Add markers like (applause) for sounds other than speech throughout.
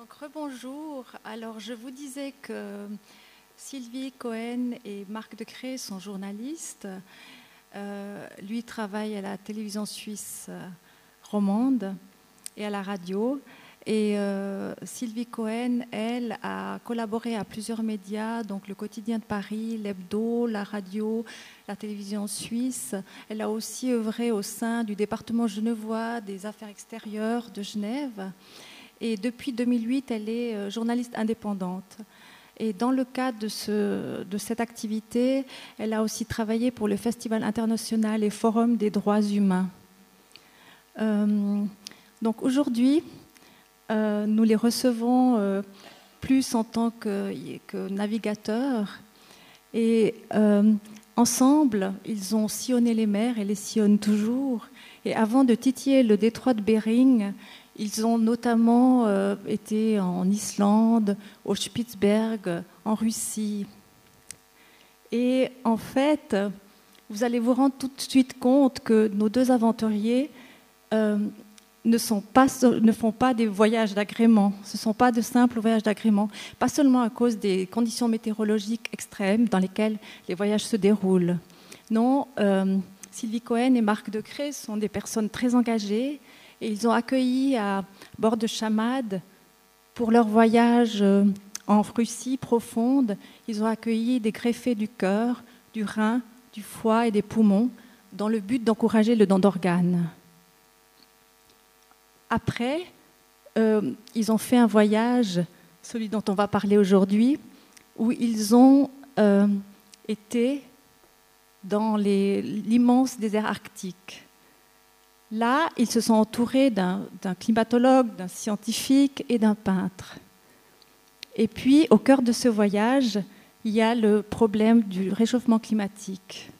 Donc rebonjour. Alors je vous disais que Sylvie Cohen et Marc Decré sont journalistes. Euh, lui travaille à la télévision suisse euh, romande et à la radio. Et euh, Sylvie Cohen, elle, a collaboré à plusieurs médias, donc le quotidien de Paris, l'hebdo, la radio, la télévision suisse. Elle a aussi œuvré au sein du département genevois des affaires extérieures de Genève. Et depuis 2008, elle est euh, journaliste indépendante. Et dans le cadre de, ce, de, cette activité, elle a aussi travaillé pour le Festival international et Forum des droits humains. Euh, donc aujourd'hui, euh, nous les recevons plus en tant que, que navigateurs. Et ensemble, ils ont sillonné les mers et les sillonnent toujours. Et avant de titiller le détroit de Bering, ils ont notamment euh, été en Islande, au Spitzberg, en Russie. Et en fait, vous allez vous rendre tout de suite compte que nos deux aventuriers euh, ne, font pas des voyages d'agrément. Ce ne sont pas de simples voyages d'agrément, pas seulement à cause des conditions météorologiques extrêmes dans lesquelles les voyages se déroulent. Non, euh, Sylvie Cohen et Marc Decré sont des personnes très engagées et ils ont accueilli à bord de Chamad pour leur voyage euh, en Russie profonde. Ils ont accueilli des greffés du cœur, du rein, du foie et des poumons dans le but d'encourager le don d'organes. Après, euh, ils ont fait un voyage, celui dont on va parler aujourd'hui, où ils ont euh, été dans l'immense désert arctique. Là, ils se sont entourés d'un climatologue, d'un scientifique et d'un peintre. Et puis, au cœur de ce voyage, il y a le problème du réchauffement climatique.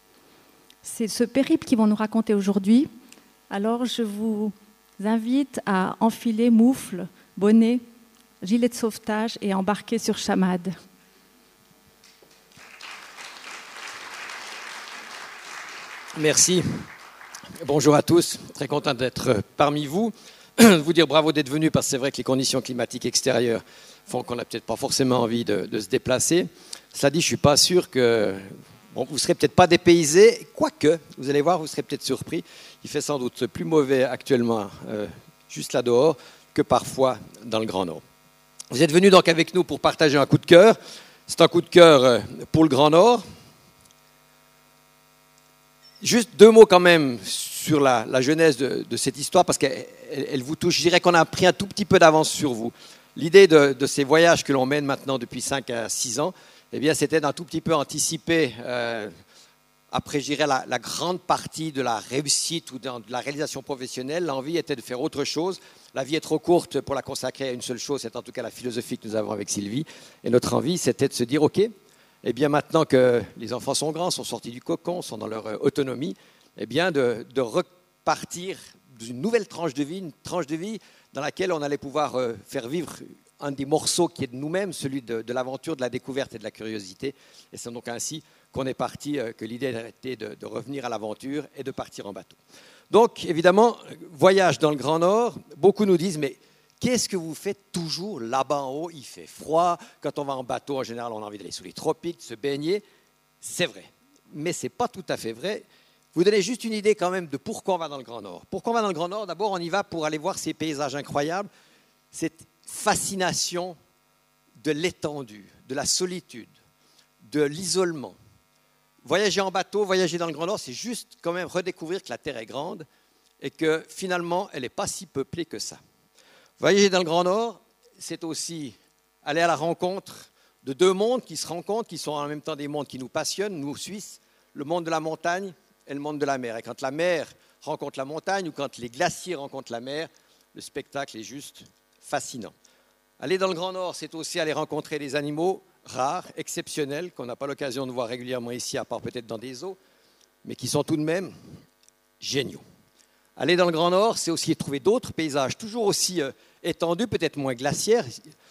C'est ce périple qu'ils vont nous raconter aujourd'hui. Alors, je vous invite à enfiler moufle, bonnet, gilet de sauvetage et embarquer sur Chamad. Merci. Bonjour à tous. Très content d'être parmi vous. (clears throat) Vous dire bravo d'être venu parce que c'est vrai que les conditions climatiques extérieures font qu'on n'a peut-être pas forcément envie de, se déplacer. Cela dit, je ne suis pas sûr que vous ne serez peut-être pas dépaysé, quoique, vous allez voir, vous serez peut-être surpris. Il fait sans doute plus mauvais actuellement, euh, juste là dehors, que parfois dans le Grand Nord. Vous êtes venus donc avec nous pour partager un coup de cœur. C'est un coup de cœur euh, pour le Grand Nord. Juste deux mots quand même sur la, la genèse de, cette histoire, parce qu'elle elle vous touche. Je dirais qu'on a pris un tout petit peu d'avance sur vous. L'idée de, ces voyages que l'on mène maintenant depuis 5 à 6 ans, eh bien, c'était d'un tout petit peu anticiper, euh, après, je dirais, la, grande partie de la réussite ou de la réalisation professionnelle. L'envie était de faire autre chose. La vie est trop courte pour la consacrer à une seule chose. C'est en tout cas la philosophie que nous avons avec Sylvie. Et notre envie, c'était de se dire, OK, eh bien, maintenant que les enfants sont grands, sont sortis du cocon, sont dans leur euh, autonomie, eh bien, de, de repartir d'une nouvelle tranche de vie, une tranche de vie dans laquelle on allait pouvoir euh, faire vivre un des morceaux qui est de nous-mêmes, celui de, l'aventure, de la découverte et de la curiosité. Et c'est donc ainsi qu'on est parti, euh, que l'idée était de, de, revenir à l'aventure et de partir en bateau. Donc, évidemment, voyage dans le Grand Nord, beaucoup nous disent, mais qu'est-ce que vous faites toujours là-bas en haut? Il fait froid, quand on va en bateau, en général, on a envie d'aller sous les tropiques, de se baigner. C'est vrai, mais ce n'est pas tout à fait vrai. Vous donnez juste une idée quand même de pourquoi on va dans le Grand Nord. Pourquoi on va dans le Grand Nord? D'abord, on y va pour aller voir ces paysages incroyables, cette fascination de l'étendue, de la solitude, de l'isolement. Voyager en bateau, voyager dans le Grand Nord, c'est juste quand même redécouvrir que la Terre est grande et que finalement, elle n'est pas si peuplée que ça. Voyager dans le Grand Nord, c'est aussi aller à la rencontre de deux mondes qui se rencontrent, qui sont en même temps des mondes qui nous passionnent, nous Suisses, le monde de la montagne et le monde de la mer. Et quand la mer rencontre la montagne ou quand les glaciers rencontrent la mer, le spectacle est juste fascinant. Aller dans le Grand Nord, c'est aussi aller rencontrer des animaux rares, exceptionnels, qu'on n'a pas l'occasion de voir régulièrement ici, à part peut-être dans des eaux, mais qui sont tout de même géniaux. Aller dans le Grand Nord, c'est aussi trouver d'autres paysages, toujours aussi euh, étendus, peut-être moins glaciaires.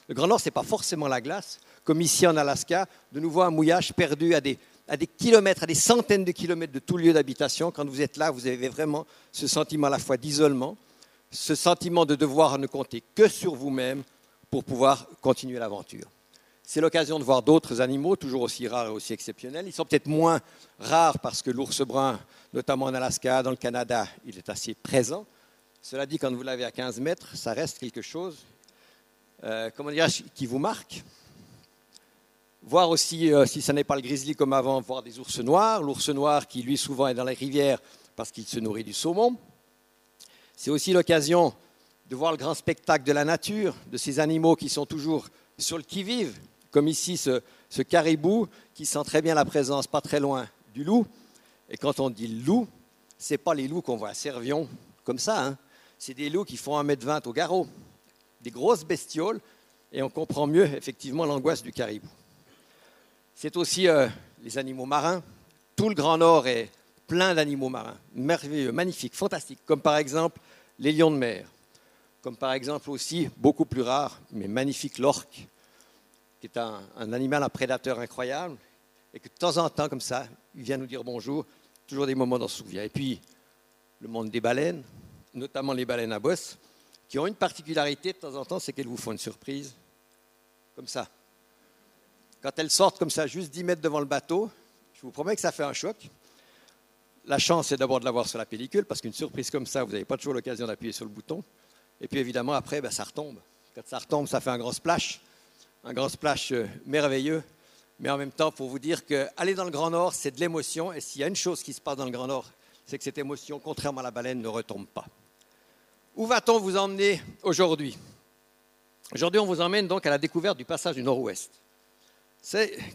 Le Grand Nord, ce n'est pas forcément la glace, comme ici en Alaska, de nouveau un mouillage perdu à des, à des kilomètres, à des centaines de kilomètres de tout lieu d'habitation. Quand vous êtes là, vous avez vraiment ce sentiment à la fois d'isolement, ce sentiment de devoir ne compter que sur vous-même pour pouvoir continuer l'aventure. C'est l'occasion de voir d'autres animaux, toujours aussi rares et aussi exceptionnels. Ils sont peut-être moins rares parce que l'ours brun, notamment en Alaska, dans le Canada, il est assez présent. Cela dit, quand vous l'avez à 15 mètres, ça reste quelque chose, euh, comment dire, qui vous marque. Voir aussi, euh, si ce n'est pas le grizzly comme avant, voir des ours noirs. L'ours noir qui, lui, souvent est dans les rivières parce qu'il se nourrit du saumon. C'est aussi l'occasion de voir le grand spectacle de la nature, de ces animaux qui sont toujours sur le qui-vive, comme ici ce, caribou qui sent très bien la présence pas très loin du loup. Et quand on dit loup, ce n'est pas les loups qu'on voit à Servion comme ça, hein. c'est des loups qui font 1m20 au garrot, des grosses bestioles, et on comprend mieux effectivement l'angoisse du caribou. C'est aussi euh, les animaux marins. Tout le Grand Nord est plein d'animaux marins, merveilleux, magnifiques, fantastiques, comme par exemple les lions de mer, comme par exemple aussi, beaucoup plus rare, mais magnifique, l'orque, qui est un, animal, un prédateur incroyable, et que de temps en temps, comme ça, il vient nous dire bonjour, toujours des moments d'en souvenir. Et puis, le monde des baleines, notamment les baleines à bosse, qui ont une particularité de temps en temps, c'est qu'elles vous font une surprise, comme ça. Quand elles sortent comme ça, juste 10 mètres devant le bateau, je vous promets que ça fait un choc. La chance, c'est d'abord de l'avoir sur la pellicule, parce qu'une surprise comme ça, vous n'avez pas toujours l'occasion d'appuyer sur le bouton. Et puis évidemment, après, ben, ça retombe. Quand ça retombe, ça fait un grand splash, un grand splash euh, merveilleux. Mais en même temps, pour vous dire qu'aller dans le Grand Nord, c'est de l'émotion. Et s'il y a une chose qui se passe dans le Grand Nord, c'est que cette émotion, contrairement à la baleine, ne retombe pas. Où va-t-on vous emmener aujourd'hui? Aujourd'hui, on vous emmène donc à la découverte du passage du Nord-Ouest.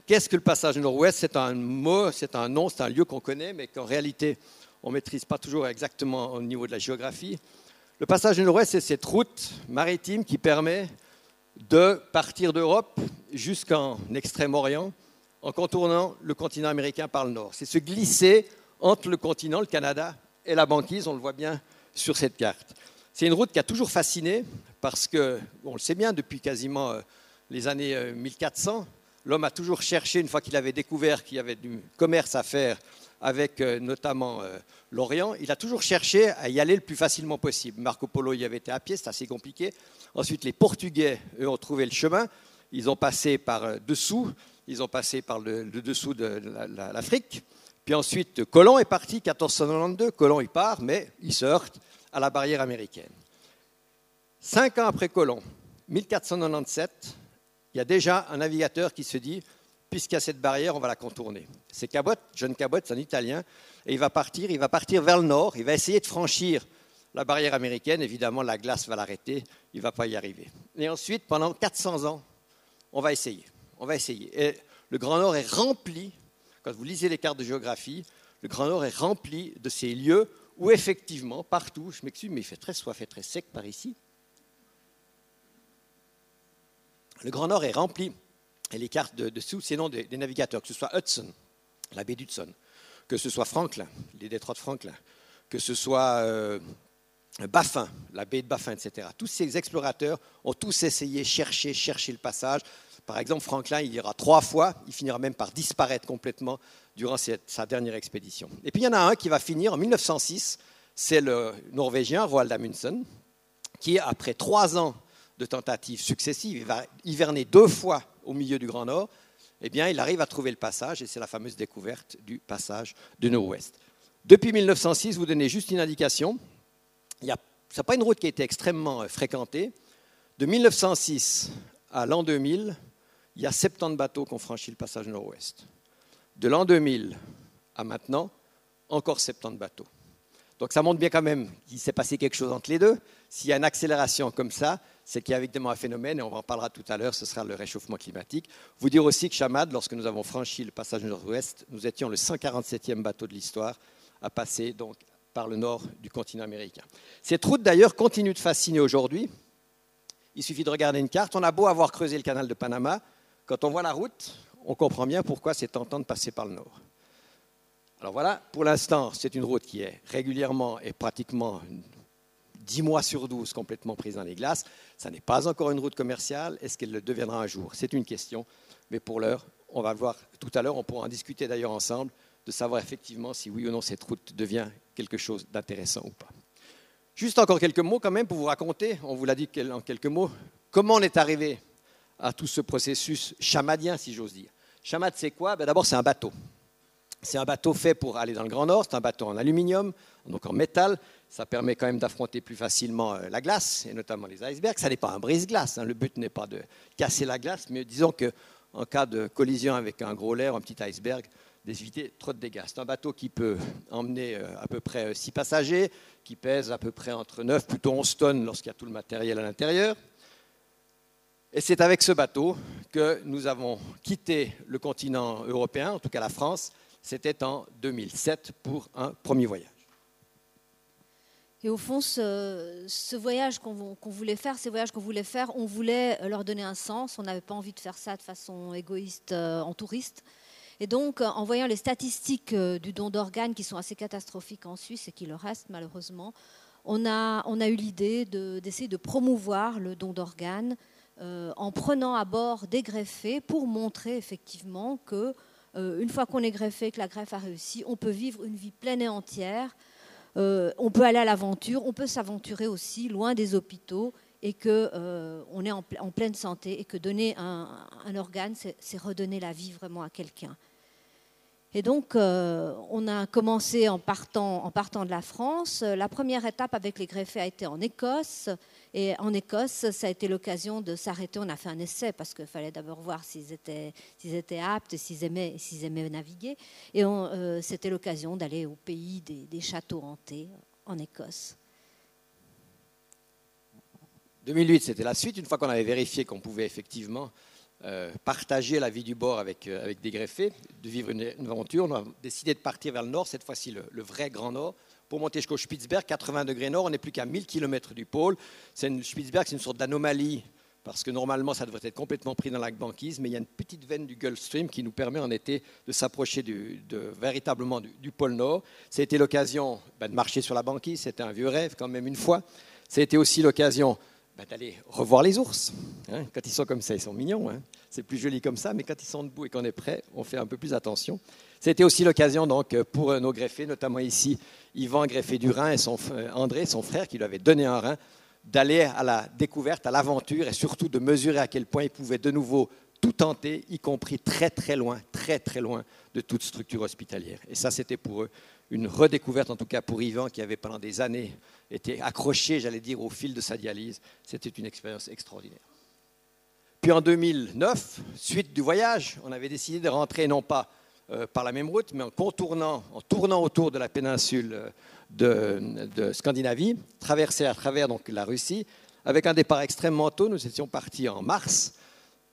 Qu'est-ce que le passage du Nord-Ouest? C'est un mot, c'est un nom, c'est un lieu qu'on connaît, mais qu'en réalité, on ne maîtrise pas toujours exactement au niveau de la géographie. Le passage du Nord-Ouest, c'est cette route maritime qui permet de partir d'Europe jusqu'en Extrême-Orient en contournant le continent américain par le nord. C'est se glisser entre le continent, le Canada, et la banquise, on le voit bien sur cette carte. C'est une route qui a toujours fasciné parce que, on le sait bien, depuis quasiment euh, les années 1400, euh, l'homme a toujours cherché, une fois qu'il avait découvert qu'il y avait du commerce à faire avec euh, notamment euh, l'Orient, il a toujours cherché à y aller le plus facilement possible. Marco Polo y avait été à pied, c'est assez compliqué. Ensuite, les Portugais, eux, ont trouvé le chemin. Ils ont passé par euh, dessous, ils ont passé par le, dessous de l'Afrique. Puis ensuite, Colomb est parti, 1492. Colomb, il part, mais il se heurte à la barrière américaine. Cinq ans après Colomb, 1497, il y a déjà un navigateur qui se dit puisqu'il y a cette barrière, on va la contourner. C'est Cabot, John Cabot, c'est un Italien, et il va partir, il va partir vers le nord, il va essayer de franchir la barrière américaine. Évidemment, la glace va l'arrêter, il ne va pas y arriver. Et ensuite, pendant 400 ans, on va essayer. On va essayer. Et le Grand Nord est rempli, quand vous lisez les cartes de géographie, le Grand Nord est rempli de ces lieux où effectivement, partout, je m'excuse, mais il fait très soif et très sec par ici. Le Grand Nord est rempli et les cartes de, dessous, c'est noms des, navigateurs, que ce soit Hudson, la baie d'Hudson, que ce soit Franklin, les détroits de Franklin, que ce soit euh, Baffin, la baie de Baffin, etc. Tous ces explorateurs ont tous essayé, chercher, chercher le passage. Par exemple, Franklin, il ira trois fois, il finira même par disparaître complètement durant sa dernière expédition. Et puis il y en a un qui va finir en 1906, c'est le Norvégien Roald Amundsen, qui, après trois ans de tentatives successives, il va hiverner deux fois au milieu du Grand Nord, eh bien, il arrive à trouver le passage, et c'est la fameuse découverte du passage du Nord-Ouest. Depuis 1906, vous donnez juste une indication, ce n'est pas une route qui a été extrêmement euh, fréquentée. De 1906 à l'an 2000, il y a 70 bateaux qui ont franchi le passage nord-ouest. De l'an 2000 à maintenant, encore 70 bateaux. Donc ça montre bien quand même qu'il s'est passé quelque chose entre les deux. S'il y a une accélération comme ça, c'est qu'il y a évidemment un phénomène, et on en parlera tout à l'heure, ce sera le réchauffement climatique. Vous dire aussi que Chamad, lorsque nous avons franchi le passage nord-ouest, nous étions le 147e bateau de l'histoire à passer donc par le nord du continent américain. Cette route d'ailleurs continue de fasciner aujourd'hui. Il suffit de regarder une carte. On a beau avoir creusé le canal de Panama, quand on voit la route, on comprend bien pourquoi c'est tentant de passer par le nord. Alors voilà, pour l'instant, c'est une route qui est régulièrement et pratiquement 10 mois sur 12 complètement prise dans les glaces. Ça n'est pas encore une route commerciale. Est-ce qu'elle le deviendra un jour? C'est une question. Mais pour l'heure, on va voir tout à l'heure. On pourra en discuter d'ailleurs ensemble, de savoir effectivement si oui ou non cette route devient quelque chose d'intéressant ou pas. Juste encore quelques mots quand même pour vous raconter, on vous l'a dit en quelques mots, comment on est arrivé à tout ce processus chamadien, si j'ose dire? Chamad, c'est quoi? Ben, D'abord, c'est un bateau. C'est un bateau fait pour aller dans le Grand Nord, c'est un bateau en aluminium, donc en métal. Ça permet quand même d'affronter plus facilement euh, la glace, et notamment les icebergs. Ça n'est pas un brise-glace, hein. le but n'est pas de casser la glace, mais disons qu'en cas de collision avec un gros lair, un petit iceberg, d'éviter trop de dégâts. C'est un bateau qui peut emmener euh, à peu près 6 passagers, qui pèse à peu près entre 9, plutôt 11 tonnes lorsqu'il y a tout le matériel à l'intérieur. Et c'est avec ce bateau que nous avons quitté le continent européen, en tout cas la France, c'était en 2007 pour un premier voyage. Et au fond, ce, voyage qu'on voulait faire, ces voyages qu'on voulait faire, on voulait leur donner un sens. On n'avait pas envie de faire ça de façon égoïste euh, en touriste. Et donc, en voyant les statistiques euh, du don d'organes qui sont assez catastrophiques en Suisse et qui le restent malheureusement, on a, eu l'idée d'essayer de, promouvoir le don d'organes euh, en prenant à bord des greffés pour montrer effectivement que euh, une fois qu'on est greffé, que la greffe a réussi, on peut vivre une vie pleine et entière. Euh, on peut aller à l'aventure, on peut s'aventurer aussi loin des hôpitaux et qu'on euh, est en, pleine santé et que donner un organe, c'est redonner la vie vraiment à quelqu'un. Et donc, euh, on a commencé en partant, en partant de la France. La première étape avec les greffés a été en Écosse. Et en Écosse, ça a été l'occasion de s'arrêter. On a fait un essai parce qu'il fallait d'abord voir s'ils étaient, aptes, s'ils aimaient, s'ils aimaient naviguer. Et euh, c'était l'occasion d'aller au pays des, châteaux hantés en Écosse. 2008, c'était la suite. Une fois qu'on avait vérifié qu'on pouvait effectivement euh, partager la vie du bord euh, avec des greffés, de vivre une, aventure. On a décidé de partir vers le nord, cette fois-ci le, vrai grand nord, pour monter jusqu'au Spitzberg, 80 degrés nord. On n'est plus qu'à 1000 km du pôle. C'est une, Spitzberg, c'est une sorte d'anomalie parce que normalement ça devrait être complètement pris dans la banquise, mais il y a une petite veine du Gulf Stream qui nous permet en été de s'approcher véritablement du, pôle Nord. Ça a été l'occasion ben, de marcher sur la banquise, c'était un vieux rêve quand même une fois. Ça a été aussi l'occasion ben, d'aller revoir les ours. Hein. Quand ils sont comme ça, ils sont mignons. Hein. C'est plus joli comme ça, mais quand ils sont debout et qu'on est prêt, on fait un peu plus attention. C'était aussi l'occasion donc pour nos greffés, notamment ici Yvan greffé du Rhin et son, André, son frère, qui lui avait donné un rein, d'aller à la découverte, à l'aventure et surtout de mesurer à quel point ils pouvaient de nouveau tout tenter, y compris très très loin, très très loin de toute structure hospitalière. Et ça, c'était pour eux une redécouverte, en tout cas pour Yvan, qui avait pendant des années été accroché, j'allais dire, au fil de sa dialyse. C'était une expérience extraordinaire. Puis en 2009, suite du voyage, on avait décidé de rentrer non pas euh, par la même route, mais en contournant, en tournant autour de la péninsule euh, de, Scandinavie, traverser à travers donc la Russie, avec un départ extrêmement tôt. Nous étions partis en mars,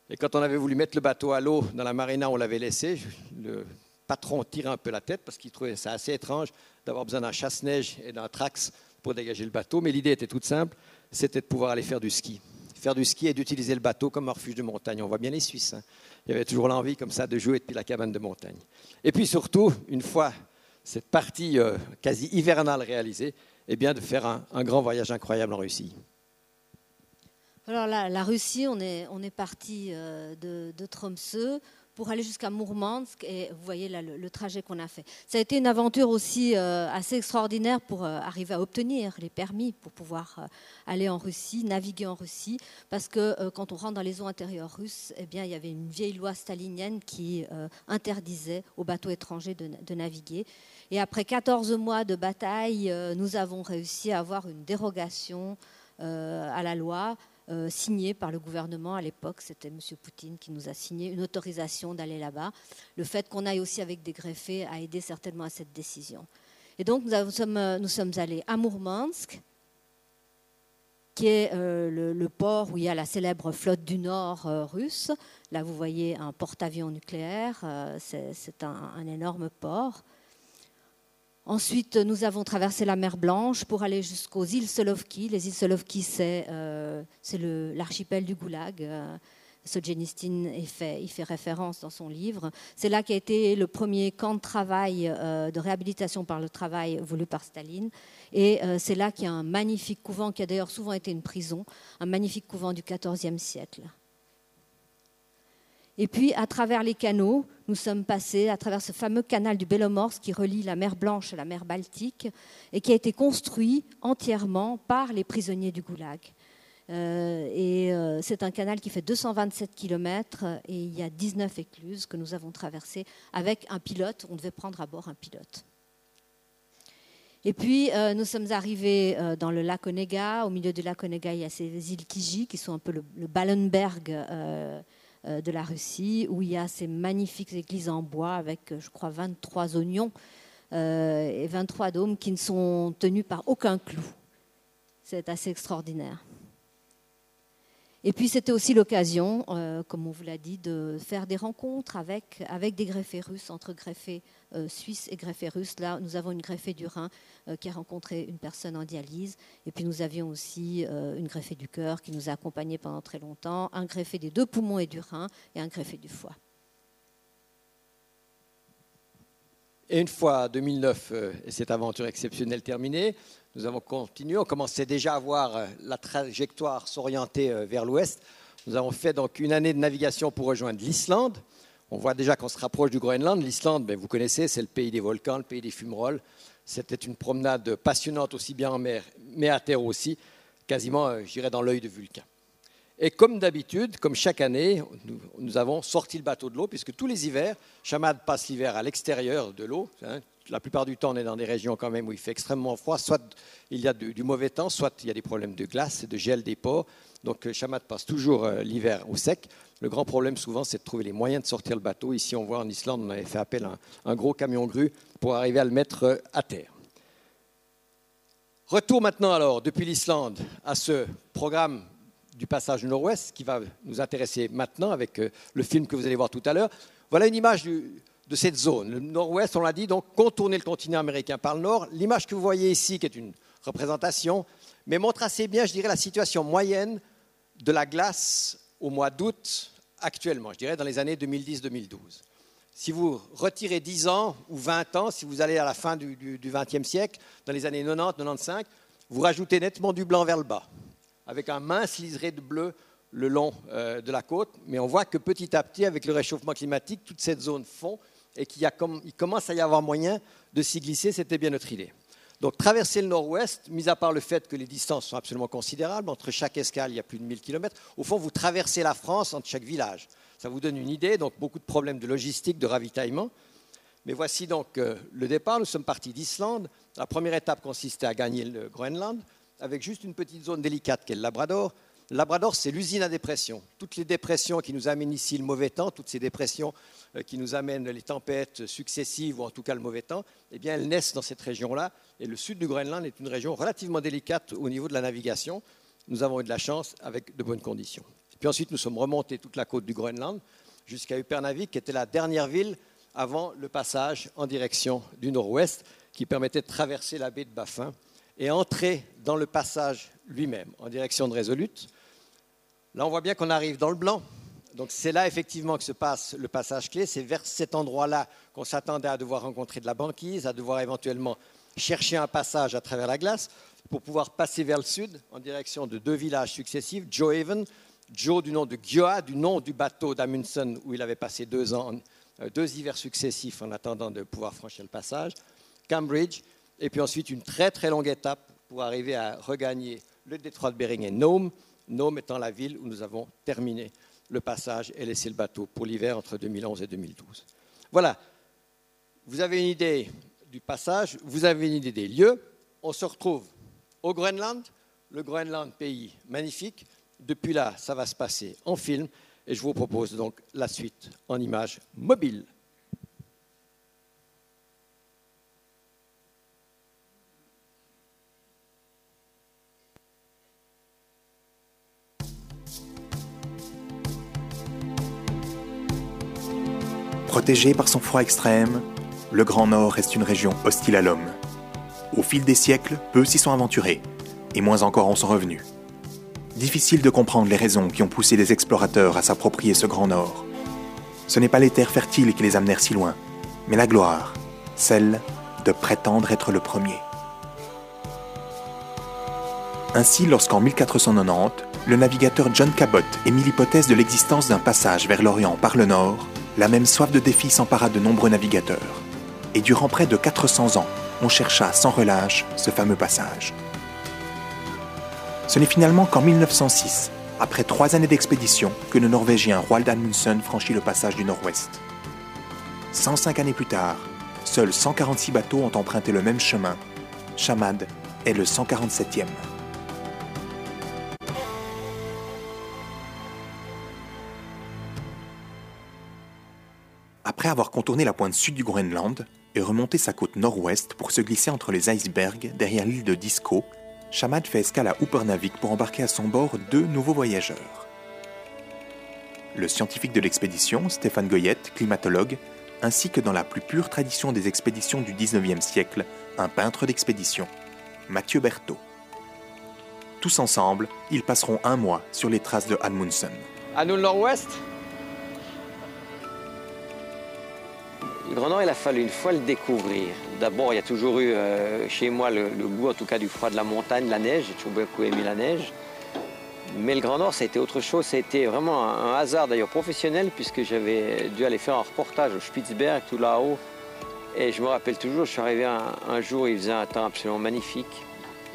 et quand on avait voulu mettre le bateau à l'eau dans la marina, on l'avait laissé. Le patron tirait un peu la tête parce qu'il trouvait ça assez étrange d'avoir besoin d'un chasse-neige et d'un trax pour dégager le bateau. Mais l'idée était toute simple, c'était de pouvoir aller faire du ski. Faire du ski et d'utiliser le bateau comme un refuge de montagne. On voit bien les Suisses. Hein. Il y avait toujours l'envie comme ça de jouer depuis la cabane de montagne. Et puis surtout, une fois cette partie euh, quasi hivernale réalisée, eh bien de faire un, grand voyage incroyable en Russie. Alors la Russie, on est, on est parti euh, de, de Tromsø pour aller jusqu'à Mourmansk et vous voyez le, trajet qu'on a fait. Ça a été une aventure aussi euh, assez extraordinaire pour euh, arriver à obtenir les permis pour pouvoir euh, aller en Russie, naviguer en Russie, parce que quand on rentre dans les eaux intérieures russes, eh bien il y avait une vieille loi stalinienne qui interdisait aux bateaux étrangers de, naviguer. Et après 14 mois de bataille, nous avons réussi à avoir une dérogation à la loi euh, signé par le gouvernement à l'époque, c'était M. Poutine qui nous a signé une autorisation d'aller là-bas. Le fait qu'on aille aussi avec des greffés a aidé certainement à cette décision. Et donc nous, sommes, euh, nous sommes, allés à Mourmansk, qui est euh, le, port où il y a la célèbre flotte du Nord russe. Là, vous voyez un porte-avions nucléaire, c'est un, énorme port. Ensuite, nous avons traversé la mer Blanche pour aller jusqu'aux îles Solovki. Les îles Solovki, c'est euh, l'archipel du Goulag. Euh, Solzhenitsyn y fait, référence dans son livre. C'est là qu'a été le premier camp de travail, euh, de réhabilitation par le travail voulu par Staline. Et c'est là qu'il y a un magnifique couvent, qui a d'ailleurs souvent été une prison, un magnifique couvent du XIVe siècle. Et puis, à travers les canaux, nous sommes passés à travers ce fameux canal du Belomorsk qui relie la mer Blanche à la mer Baltique et qui a été construit entièrement par les prisonniers du Goulag. et c'est un canal qui fait 227 km et il y a 19 écluses que nous avons traversées avec un pilote. On devait prendre à bord un pilote. Et puis, nous sommes arrivés dans le lac Onega. Au milieu du lac Onega, il y a ces îles Kiji, qui sont un peu le, le Ballenberg de la Russie, où il y a ces magnifiques églises en bois avec, je crois, 23 oignons et 23 dômes qui ne sont tenus par aucun clou. C'est assez extraordinaire. Et puis c'était aussi l'occasion, euh, comme on vous l'a dit, de faire des rencontres avec, des greffés russes, entre greffés euh, suisses et greffés russes. Là, nous avons une greffée du rein euh, qui a rencontré une personne en dialyse. Et puis nous avions aussi une greffée du cœur qui nous a accompagnés pendant très longtemps, un greffé des deux poumons et du rein et un greffé du foie. Et une fois 2009 et cette aventure exceptionnelle terminée, nous avons continué. On commençait déjà à voir euh, la trajectoire s'orienter euh, vers l'ouest. Nous avons fait donc une année de navigation pour rejoindre l'Islande. On voit déjà qu'on se rapproche du Groenland. L'Islande, ben, vous connaissez, c'est le pays des volcans, le pays des fumerolles. C'était une promenade passionnante aussi bien en mer, mais à terre aussi, quasiment, euh, je dirais, dans l'œil de Vulcain. Et comme d'habitude, comme chaque année, nous, avons sorti le bateau de l'eau, puisque tous les hivers, Chamad passe l'hiver à l'extérieur de l'eau. Hein, la plupart du temps, on est dans des régions quand même où il fait extrêmement froid. Soit il y a du, mauvais temps, soit il y a des problèmes de glace, de gel des ports. Donc euh, Chamat passe toujours euh, l'hiver au sec. Le grand problème souvent, c'est de trouver les moyens de sortir le bateau. Ici, on voit en Islande, on avait fait appel à un, gros camion grue pour arriver à le mettre euh, à terre. Retour maintenant alors, depuis l'Islande, à ce programme du passage Nord-Ouest qui va nous intéresser maintenant avec le film que vous allez voir tout à l'heure. Voilà une image de cette zone. Le nord-ouest, on l'a dit, donc contourner le continent américain par le nord. L'image que vous voyez ici, qui est une représentation, mais montre assez bien, je dirais, la situation moyenne de la glace au mois d'août actuellement, je dirais dans les années 2010-2012. Si vous retirez 10 ans ou 20 ans, si vous allez à la fin du XXe siècle, dans les années 90-95, vous rajoutez nettement du blanc vers le bas, avec un mince liseré de bleu le long euh, de la côte. Mais on voit que petit à petit, avec le réchauffement climatique, toute cette zone fond et qu'il commence à y avoir moyen de s'y glisser, c'était bien notre idée. Donc traverser le nord-ouest, mis à part le fait que les distances sont absolument considérables, entre chaque escale, il y a plus de 1000 km, au fond, vous traversez la France entre chaque village. Ça vous donne une idée, donc beaucoup de problèmes de logistique, de ravitaillement. Mais voici donc euh, le départ. Nous sommes partis d'Islande. La première étape consistait à gagner le Groenland, avec juste une petite zone délicate qu'est le Labrador. Labrador, c'est l'usine à dépression. Toutes les dépressions qui nous amènent ici le mauvais temps, toutes ces dépressions euh, qui nous amènent les tempêtes successives, ou en tout cas le mauvais temps, eh bien, elles naissent dans cette région-là. Et le sud du Groenland est une région relativement délicate au niveau de la navigation. Nous avons eu de la chance avec de bonnes conditions. puis ensuite, nous sommes remontés toute la côte du Groenland jusqu'à Upernavik, qui était la dernière ville avant le passage en direction du nord-ouest, qui permettait de traverser la baie de Baffin et entrer dans le passage lui-même en direction de Resolute. Là, on voit bien qu'on arrive dans le blanc. Donc c'est là effectivement que se passe le passage clé. C'est vers cet endroit-là qu'on s'attendait à devoir rencontrer de la banquise, à devoir éventuellement chercher un passage à travers la glace pour pouvoir passer vers le sud en direction de deux villages successifs, Joe Haven, Joe du nom de Gyoa, du nom du bateau d'Amundsen où il avait passé deux, ans, euh, deux hivers successifs en attendant de pouvoir franchir le passage, Cambridge, et puis ensuite une très très longue étape pour arriver à regagner le détroit de Bering et Nome, Nome étant la ville où nous avons terminé le passage et laissé le bateau pour l'hiver entre 2011 et 2012. Voilà, vous avez une idée du passage, vous avez une idée des lieux. On se retrouve au Groenland, le Groenland, pays magnifique. Depuis là, ça va se passer en film et je vous propose donc la suite en images mobiles. Protégé par son froid extrême, le Grand Nord reste une région hostile à l'homme. Au fil des siècles, peu s'y sont aventurés, et moins encore en sont revenus. Difficile de comprendre les raisons qui ont poussé les explorateurs à s'approprier ce Grand Nord. Ce n'est pas les terres fertiles qui les amenèrent si loin, mais la gloire, celle de prétendre être le premier. Ainsi, lorsqu'en 1490, le navigateur John Cabot émit l'hypothèse de l'existence d'un passage vers l'Orient par le nord, la même soif de défi s'empara de nombreux navigateurs. Et durant près de 400 ans, on chercha sans relâche ce fameux passage. Ce n'est finalement qu'en 1906, après trois années d'expédition, que le Norvégien Roald Amundsen franchit le passage du Nord-Ouest. 105 années plus tard, seuls 146 bateaux ont emprunté le même chemin. Chamad est le 147e. Après avoir contourné la pointe sud du Groenland et remonté sa côte nord-ouest pour se glisser entre les icebergs derrière l'île de Disco, Chamad fait escale à Upernavik pour embarquer à son bord deux nouveaux voyageurs. Le scientifique de l'expédition, Stéphane Goyette, climatologue, ainsi que dans la plus pure tradition des expéditions du 19e siècle, un peintre d'expédition, Mathieu Berthaud. Tous ensemble, ils passeront un mois sur les traces de Amundsen. À nous le nord-ouest? Le Grand Nord, il a fallu une fois le découvrir. D'abord, il y a toujours eu euh, chez moi le, goût, en tout cas, du froid de la montagne, la neige. J'ai toujours beaucoup aimé la neige. Mais le Grand Nord, ça a été autre chose. Ça a été vraiment un, un hasard, d'ailleurs professionnel, puisque j'avais dû aller faire un reportage au Spitzberg, tout là-haut. Et je me rappelle toujours, je suis arrivé un, un jour, il faisait un temps absolument magnifique.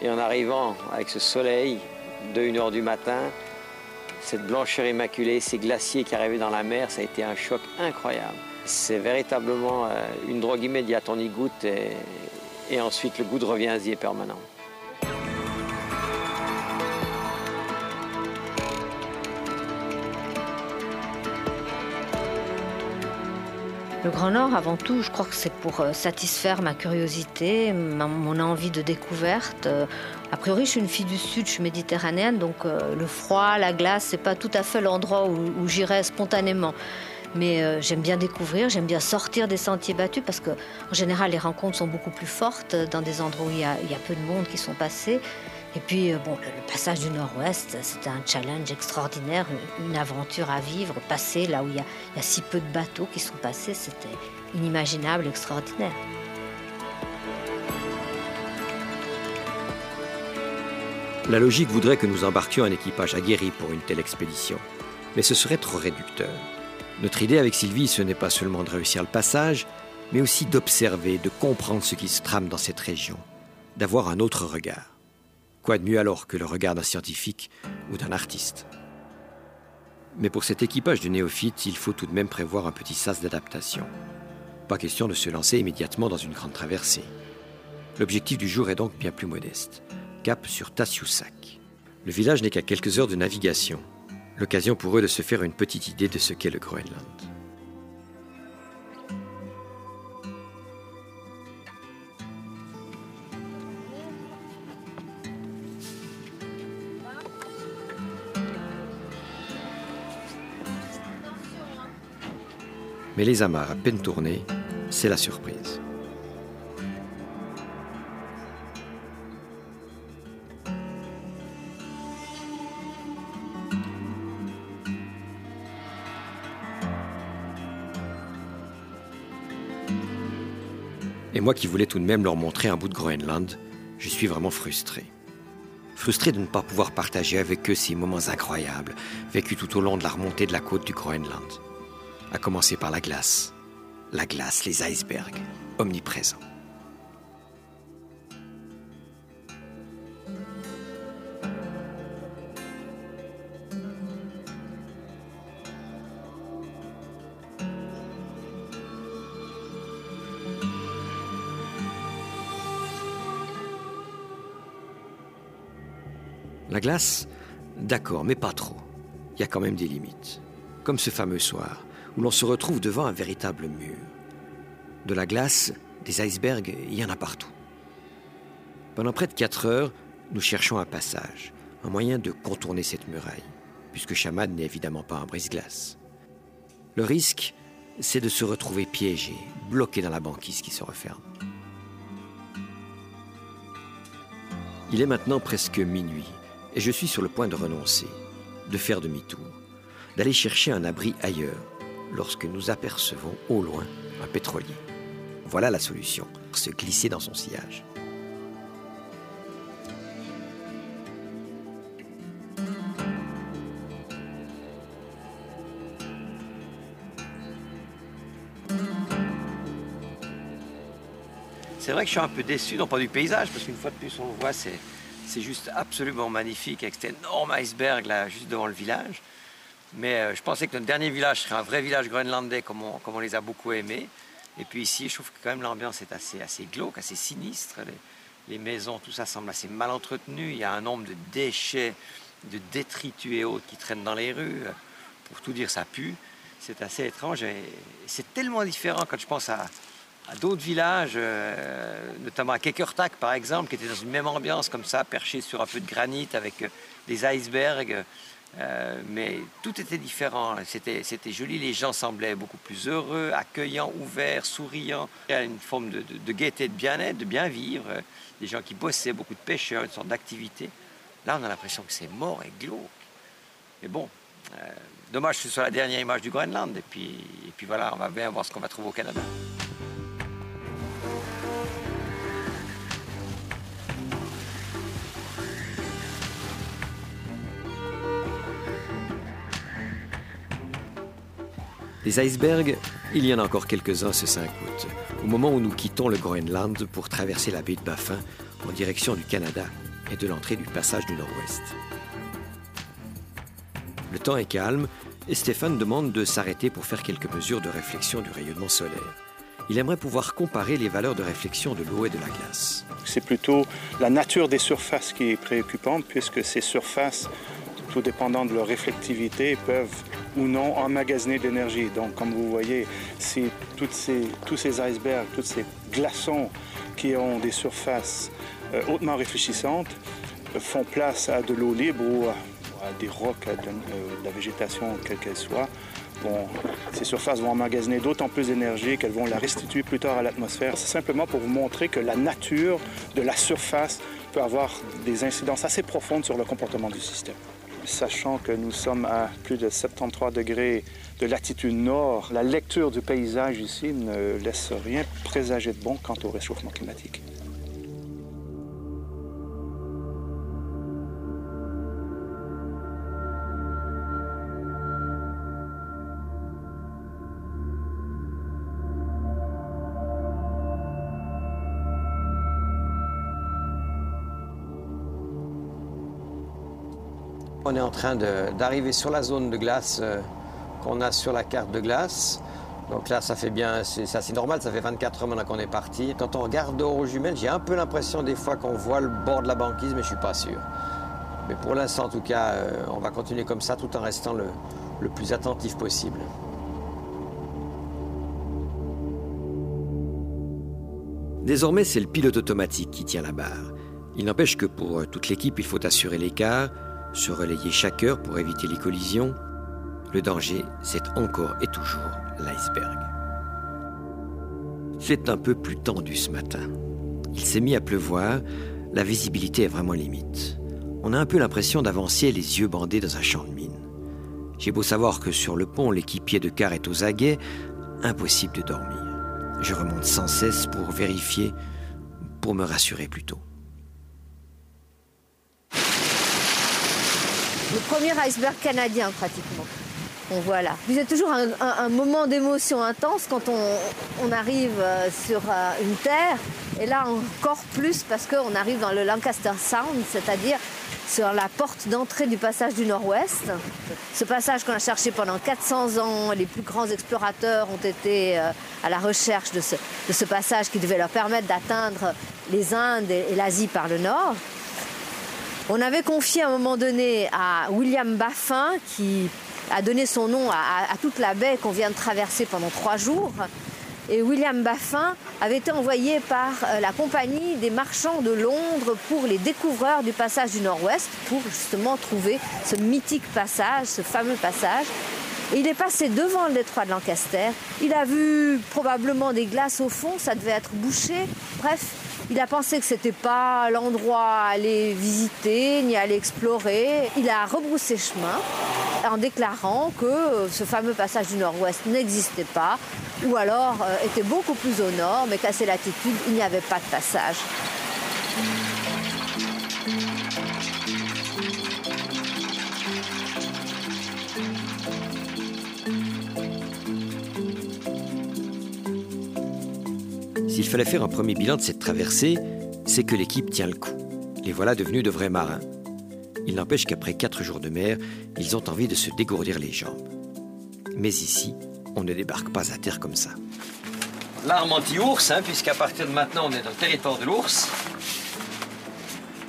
Et en arrivant avec ce soleil de 1h du matin, cette blancheur immaculée, ces glaciers qui arrivaient dans la mer, ça a été un choc incroyable. C'est véritablement euh, une drogue immédiate, on y goûte et, ensuite le goût de revient est permanent. Le Grand Nord, avant tout, je crois que c'est pour euh, satisfaire ma curiosité, mon envie de découverte. Euh, A priori, je suis une fille du Sud, je suis méditerranéenne, donc le froid, la glace, c'est pas tout à fait l'endroit où j'irais spontanément. Mais euh, j'aime bien découvrir, j'aime bien sortir des sentiers battus parce que, en général, les rencontres sont beaucoup plus fortes dans des endroits où il y a, peu de monde qui sont passés. Et puis, euh, le, passage du Nord-Ouest, c'était un challenge extraordinaire, une, aventure à vivre. Passer là où il y, y a si peu de bateaux qui sont passés, c'était inimaginable, extraordinaire. La logique voudrait que nous embarquions un équipage aguerri pour une telle expédition, mais ce serait trop réducteur. Notre idée avec Sylvie, ce n'est pas seulement de réussir le passage, mais aussi d'observer, de comprendre ce qui se trame dans cette région, d'avoir un autre regard. Quoi de mieux alors que le regard d'un scientifique ou d'un artiste? Mais pour cet équipage de néophytes, il faut tout de même prévoir un petit sas d'adaptation. Pas question de se lancer immédiatement dans une grande traversée. L'objectif du jour est donc bien plus modeste. Cap sur Tasiussak. Le village n'est qu'à quelques heures de navigation. L'occasion pour eux de se faire une petite idée de ce qu'est le Groenland. Mais les amarres à peine tournées, c'est la surprise. Et moi qui voulais tout de même leur montrer un bout de Groenland, je suis vraiment frustré. Frustré de ne pas pouvoir partager avec eux ces moments incroyables vécus tout au long de la remontée de la côte du Groenland. À commencer par la glace. La glace, les icebergs, omniprésents. La glace, d'accord, mais pas trop. Il y a quand même des limites. Comme ce fameux soir, où l'on se retrouve devant un véritable mur. De la glace, des icebergs, il y en a partout. Pendant près de quatre heures, nous cherchons un passage, un moyen de contourner cette muraille, puisque Chamad n'est évidemment pas un brise-glace. Le risque, c'est de se retrouver piégé, bloqué dans la banquise qui se referme. Il est maintenant presque minuit, et je suis sur le point de renoncer, de faire demi-tour, d'aller chercher un abri ailleurs, lorsque nous apercevons au loin un pétrolier. Voilà la solution, se glisser dans son sillage. C'est vrai que je suis un peu déçu, non pas du paysage, parce qu'une fois de plus on le voit, c'est C'est juste absolument magnifique avec cet énorme iceberg là, juste devant le village. Mais euh, je pensais que notre dernier village serait un vrai village groenlandais comme on, comme on les a beaucoup aimés. Et puis ici, je trouve que quand même l'ambiance est assez, assez glauque, assez sinistre. Les, maisons, tout ça semble assez mal entretenu. Il y a un nombre de déchets, de détritus et autres qui traînent dans les rues. Pour tout dire, ça pue. C'est assez étrange. C'est tellement différent quand je pense à, à d'autres villages, euh, notamment à Kekertak par exemple, qui était dans une même ambiance comme ça, perché sur un peu de granit avec euh, des icebergs. Euh, mais tout était différent. C'était, joli. Les gens semblaient beaucoup plus heureux, accueillants, ouverts, souriants. Il y a une forme de, gaieté, de bien-être, de bien vivre. Des gens qui bossaient, beaucoup de pêcheurs, une sorte d'activité. Là, on a l'impression que c'est mort et glauque. Mais bon, dommage que ce soit la dernière image du Groenland. Et puis voilà, on va bien voir ce qu'on va trouver au Canada. Des icebergs, il y en a encore quelques-uns ce 5 août, au moment où nous quittons le Groenland pour traverser la baie de Baffin en direction du Canada et de l'entrée du passage du Nord-Ouest. Le temps est calme et Stéphane demande de s'arrêter pour faire quelques mesures de réflexion du rayonnement solaire. Il aimerait pouvoir comparer les valeurs de réflexion de l'eau et de la glace. C'est plutôt la nature des surfaces qui est préoccupante puisque ces surfaces, tout dépendant de leur réflectivité, peuvent ou non emmagasiner de l'énergie. Donc, comme vous voyez, ces, tous ces icebergs, tous ces glaçons qui ont des surfaces euh, hautement réfléchissantes euh, font place à de l'eau libre ou à, des rocs, à de, euh, de, la végétation, quelle qu'elle soit. Bon, ces surfaces vont emmagasiner d'autant plus d'énergie qu'elles vont la restituer plus tard à l'atmosphère. C'est simplement pour vous montrer que la nature de la surface peut avoir des incidences assez profondes sur le comportement du système sachant que nous sommes à plus de 73 degrés de latitude nord, la lecture du paysage ici ne laisse rien présager de bon quant au réchauffement climatique. On est en train d'arriver sur la zone de glace euh, qu'on a sur la carte de glace. Donc là, ça fait bien, c'est assez normal, ça fait 24 heures maintenant qu'on est parti. Quand on regarde aux jumelles, j'ai un peu l'impression des fois qu'on voit le bord de la banquise, mais je suis pas sûr. Mais pour l'instant, en tout cas, euh, on va continuer comme ça tout en restant le, le plus attentif possible. Désormais, c'est le pilote automatique qui tient la barre. Il n'empêche que pour euh, toute l'équipe, il faut assurer l'écart, se relayer chaque heure pour éviter les collisions. Le danger, c'est encore et toujours l'iceberg. C'est un peu plus tendu ce matin. Il s'est mis à pleuvoir, la visibilité est vraiment limite. On a un peu l'impression d'avancer les yeux bandés dans un champ de mine. J'ai beau savoir que sur le pont, l'équipier de car est aux aguets, impossible de dormir. Je remonte sans cesse pour vérifier, pour me rassurer plutôt. Le premier iceberg canadien pratiquement. On voit là. C'est toujours un, moment d'émotion intense quand on, arrive euh, sur euh, une terre. Et là encore plus parce qu'on arrive dans le Lancaster Sound, c'est-à-dire sur la porte d'entrée du passage du Nord-Ouest. Ce passage qu'on a cherché pendant 400 ans, les plus grands explorateurs ont été euh, à la recherche de ce, passage qui devait leur permettre d'atteindre les Indes et l'Asie par le nord. On avait confié à un moment donné à William Baffin, qui a donné son nom à, toute la baie qu'on vient de traverser pendant trois jours. Et William Baffin avait été envoyé par euh, la compagnie des marchands de Londres pour les découvreurs du passage du Nord-Ouest, pour justement trouver ce mythique passage, ce fameux passage. Et il est passé devant le détroit de Lancaster. Il a vu probablement des glaces au fond, ça devait être bouché. Bref, il a pensé que c'était pas l'endroit à aller visiter ni à aller explorer. Il a rebroussé chemin en déclarant que ce fameux passage du Nord-Ouest n'existait pas ou alors euh, était beaucoup plus au nord, mais qu'à ces latitudes, il n'y avait pas de passage. S'il fallait faire un premier bilan de cette traversée, c'est que l'équipe tient le coup. les voilà devenus de vrais marins. Il n'empêche qu'après quatre jours de mer, ils ont envie de se dégourdir les jambes. Mais ici, on ne débarque pas à terre comme ça. L'arme anti-ours, hein, puisqu'à partir de maintenant, on est dans le territoire de l'ours.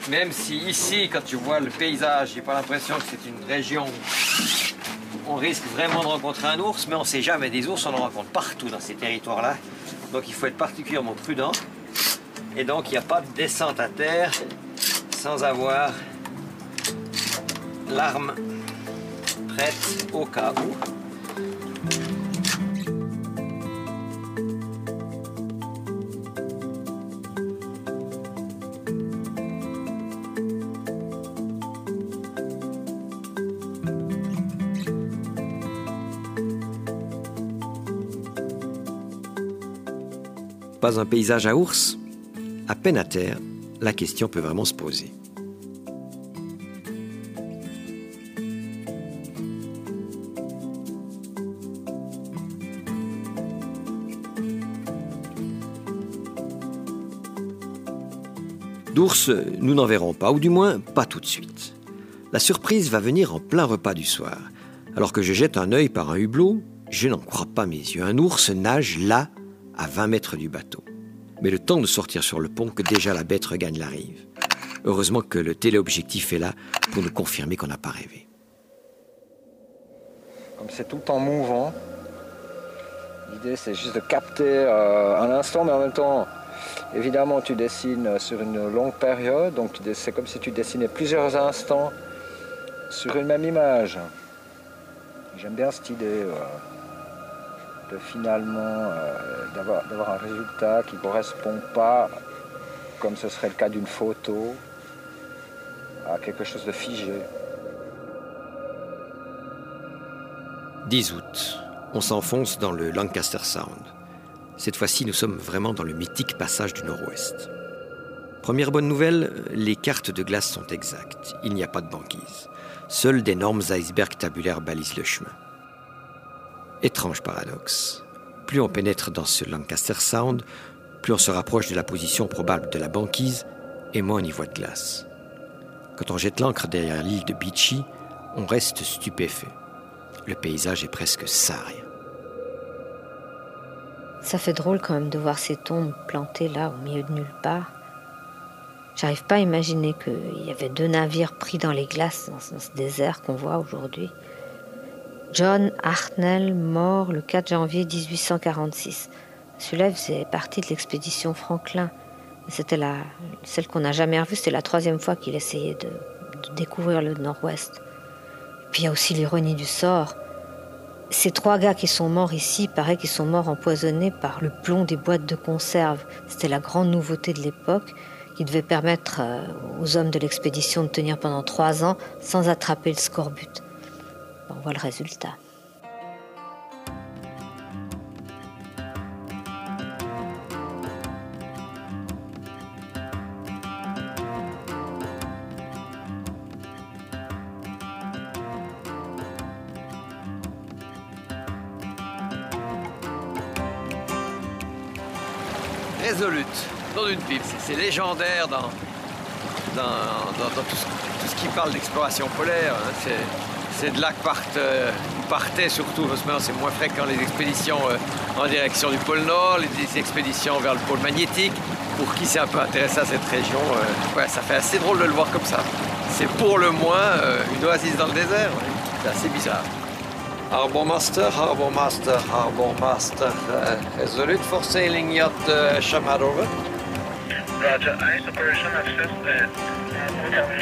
Même si ici, quand tu vois le paysage, j'ai pas l'impression que c'est une région où on risque vraiment de rencontrer un ours, mais on sait jamais. Des ours, on en rencontre partout dans ces territoires-là. Donc il faut être particulièrement prudent. Et donc il n'y a pas de descente à terre sans avoir l'arme prête au cas où. Un paysage à ours À peine à terre, la question peut vraiment se poser. D'ours, nous n'en verrons pas, ou du moins pas tout de suite. La surprise va venir en plein repas du soir. Alors que je jette un œil par un hublot, je n'en crois pas mes yeux. Un ours nage là, à 20 mètres du bateau. Mais le temps de sortir sur le pont que déjà la bête regagne la rive. Heureusement que le téléobjectif est là pour nous confirmer qu'on n'a pas rêvé. Comme c'est tout le temps mouvant, l'idée c'est juste de capter euh, un instant, mais en même temps Évidemment, tu dessines sur une longue période, donc c'est comme si tu dessinais plusieurs instants sur une même image. J'aime bien cette idée euh, de finalement euh, d'avoir un résultat qui ne correspond pas, comme ce serait le cas d'une photo, à quelque chose de figé. 10 août, on s'enfonce dans le Lancaster Sound. Cette fois-ci, nous sommes vraiment dans le mythique passage du Nord-Ouest. Première bonne nouvelle, les cartes de glace sont exactes. Il n'y a pas de banquise. Seuls d'énormes icebergs tabulaires balisent le chemin. Étrange paradoxe. Plus on pénètre dans ce Lancaster Sound, plus on se rapproche de la position probable de la banquise et moins on y voit de glace. Quand on jette l'ancre derrière l'île de Beachy, on reste stupéfait. Le paysage est presque sarien. Ça fait drôle quand même de voir ces tombes plantées là au milieu de nulle part. J'arrive pas à imaginer qu'il y avait deux navires pris dans les glaces dans ce désert qu'on voit aujourd'hui. John Hartnell, mort le 4 janvier 1846. Celui-là faisait partie de l'expédition Franklin. C'était la, celle qu'on n'a jamais revue, c'était la troisième fois qu'il essayait de, découvrir le nord-ouest. Puis il y a aussi l'ironie du sort. Ces trois gars qui sont morts ici, paraît qu'ils sont morts empoisonnés par le plomb des boîtes de conserve. C'était la grande nouveauté de l'époque qui devait permettre euh, aux hommes de l'expédition de tenir pendant trois ans sans attraper le scorbut. On voit le résultat. résolute, dans une pipe. C'est légendaire dans, dans, tout, ce, qui parle d'exploration polaire. Hein. C'est de là que partent, euh, partaient surtout, parce que c'est moins fréquent, les expéditions euh, en direction du pôle Nord, les, expéditions vers le pôle magnétique. Pour qui s'est un peu intéressé à cette région, euh, ouais, ça fait assez drôle de le voir comme ça. C'est pour le moins une oasis dans le désert. C'est assez bizarre. Harbor Master, Harbor Master, Harbor Master. Uh, resolute for sailing yacht uh, Shamad over. Roger, I Over.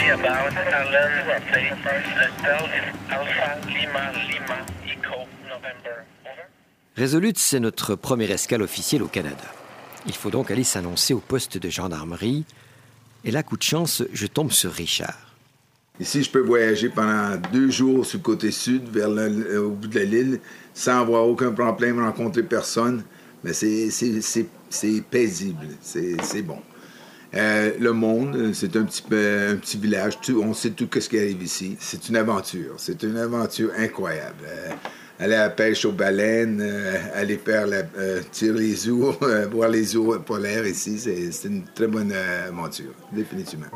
Resolute, c'est notre première escale officielle au Canada. Il faut donc aller s'annoncer au poste de gendarmerie. Et là, coup de chance, je tombe sur Richard. Ici, je peux voyager pendant deux jours sur le côté sud, vers le, au bout de l'île, sans avoir aucun problème, rencontrer personne. Mais c'est paisible, c'est bon. Euh, le monde, c'est un petit, un petit village, on sait tout ce qui arrive ici. C'est une aventure, c'est une aventure incroyable. Euh, aller à la pêche aux baleines, euh, aller faire la, tirer les ours, (laughs) voir les ours polaires ici, c'est une très bonne aventure, définitivement.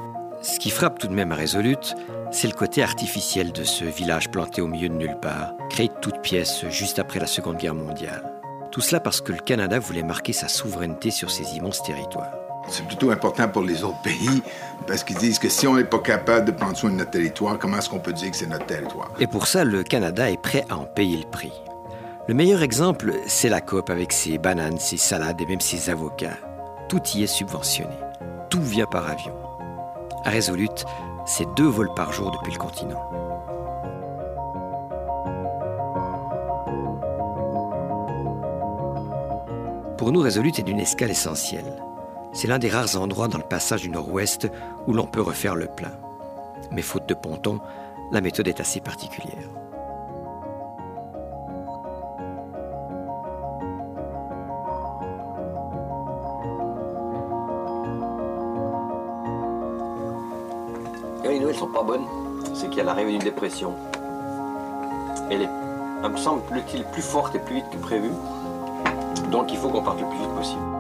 Ce qui frappe tout de même à Résolute, c'est le côté artificiel de ce village planté au milieu de nulle part, créé de toutes pièces juste après la Seconde Guerre mondiale. Tout cela parce que le Canada voulait marquer sa souveraineté sur ces immenses territoires. C'est plutôt important pour les autres pays parce qu'ils disent que si on n'est pas capable de prendre soin de notre territoire, comment est-ce qu'on peut dire que c'est notre territoire? Et pour ça, le Canada est prêt à en payer le prix. Le meilleur exemple, c'est la COP avec ses bananes, ses salades et même ses avocats. Tout y est subventionné. Tout vient par avion. À Résolute, c'est deux vols par jour depuis le continent. Pour nous, Résolute est d'une escale essentielle. C'est l'un des rares endroits dans le passage du nord-ouest où l'on peut refaire le plein. Mais faute de ponton, la méthode est assez particulière. Les nouvelles sont pas bonnes, c'est qu'il y a l'arrivée d'une dépression. Elle est, elle me semble-t-il, plus forte et plus vite que prévu. Donc il faut qu'on parte le plus vite possible.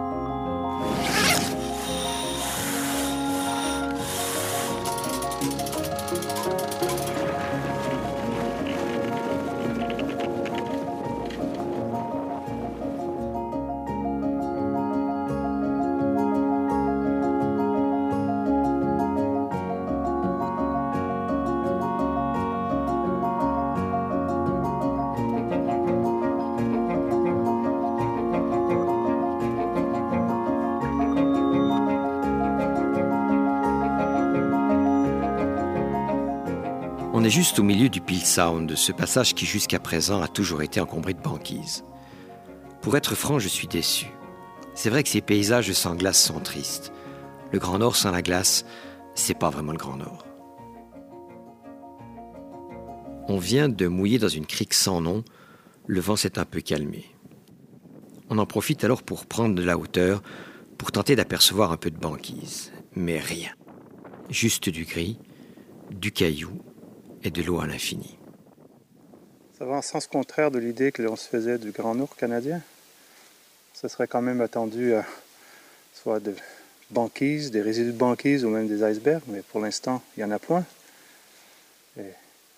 Juste au milieu du Peel Sound, ce passage qui jusqu'à présent a toujours été encombré de banquises. Pour être franc, je suis déçu. C'est vrai que ces paysages sans glace sont tristes. Le Grand Nord sans la glace, c'est pas vraiment le Grand Nord. On vient de mouiller dans une crique sans nom, le vent s'est un peu calmé. On en profite alors pour prendre de la hauteur, pour tenter d'apercevoir un peu de banquise. Mais rien. Juste du gris, du caillou et de l'eau à l'infini. Ça va en sens contraire de l'idée que l'on se faisait du Grand Nord canadien. Ce serait quand même attendu à soit de banquise, des résidus de banquise ou même des icebergs, mais pour l'instant, il n'y en a point. Et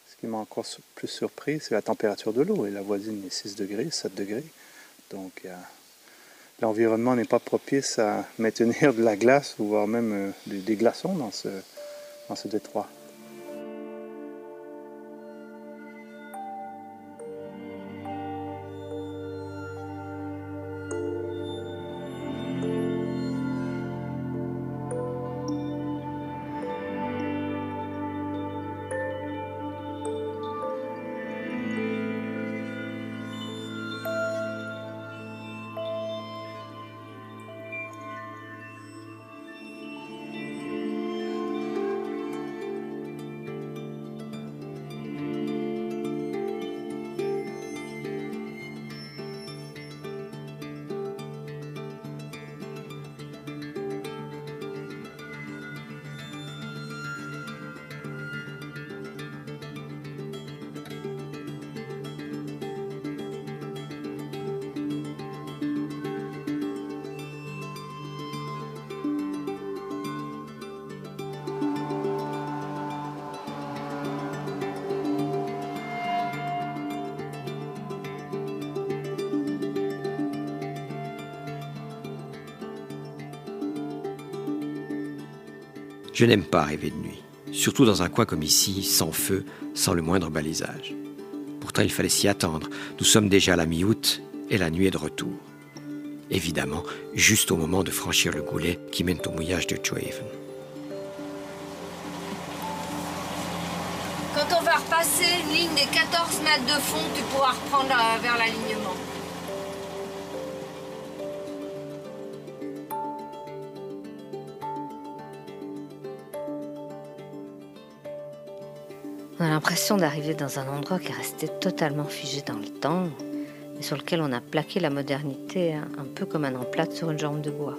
ce qui m'a encore plus surpris, c'est la température de l'eau. La voisine est 6 degrés, 7 degrés. Donc, l'environnement n'est pas propice à (laughs) maintenir de la glace ou voire même euh, des, glaçons dans ce détroit. Je n'aime pas rêver de nuit, surtout dans un coin comme ici, sans feu, sans le moindre balisage. Pourtant, il fallait s'y attendre. Nous sommes déjà à la mi-août et la nuit est de retour. Évidemment, juste au moment de franchir le goulet qui mène au mouillage de Chohaven. Quand on va repasser une ligne des 14 mètres de fond, tu pourras reprendre euh, vers l'alignement. On l'impression d'arriver dans un endroit qui est resté totalement figé dans le temps et sur lequel on a plaqué la modernité hein, un peu comme un emplâtre sur une jambe de bois.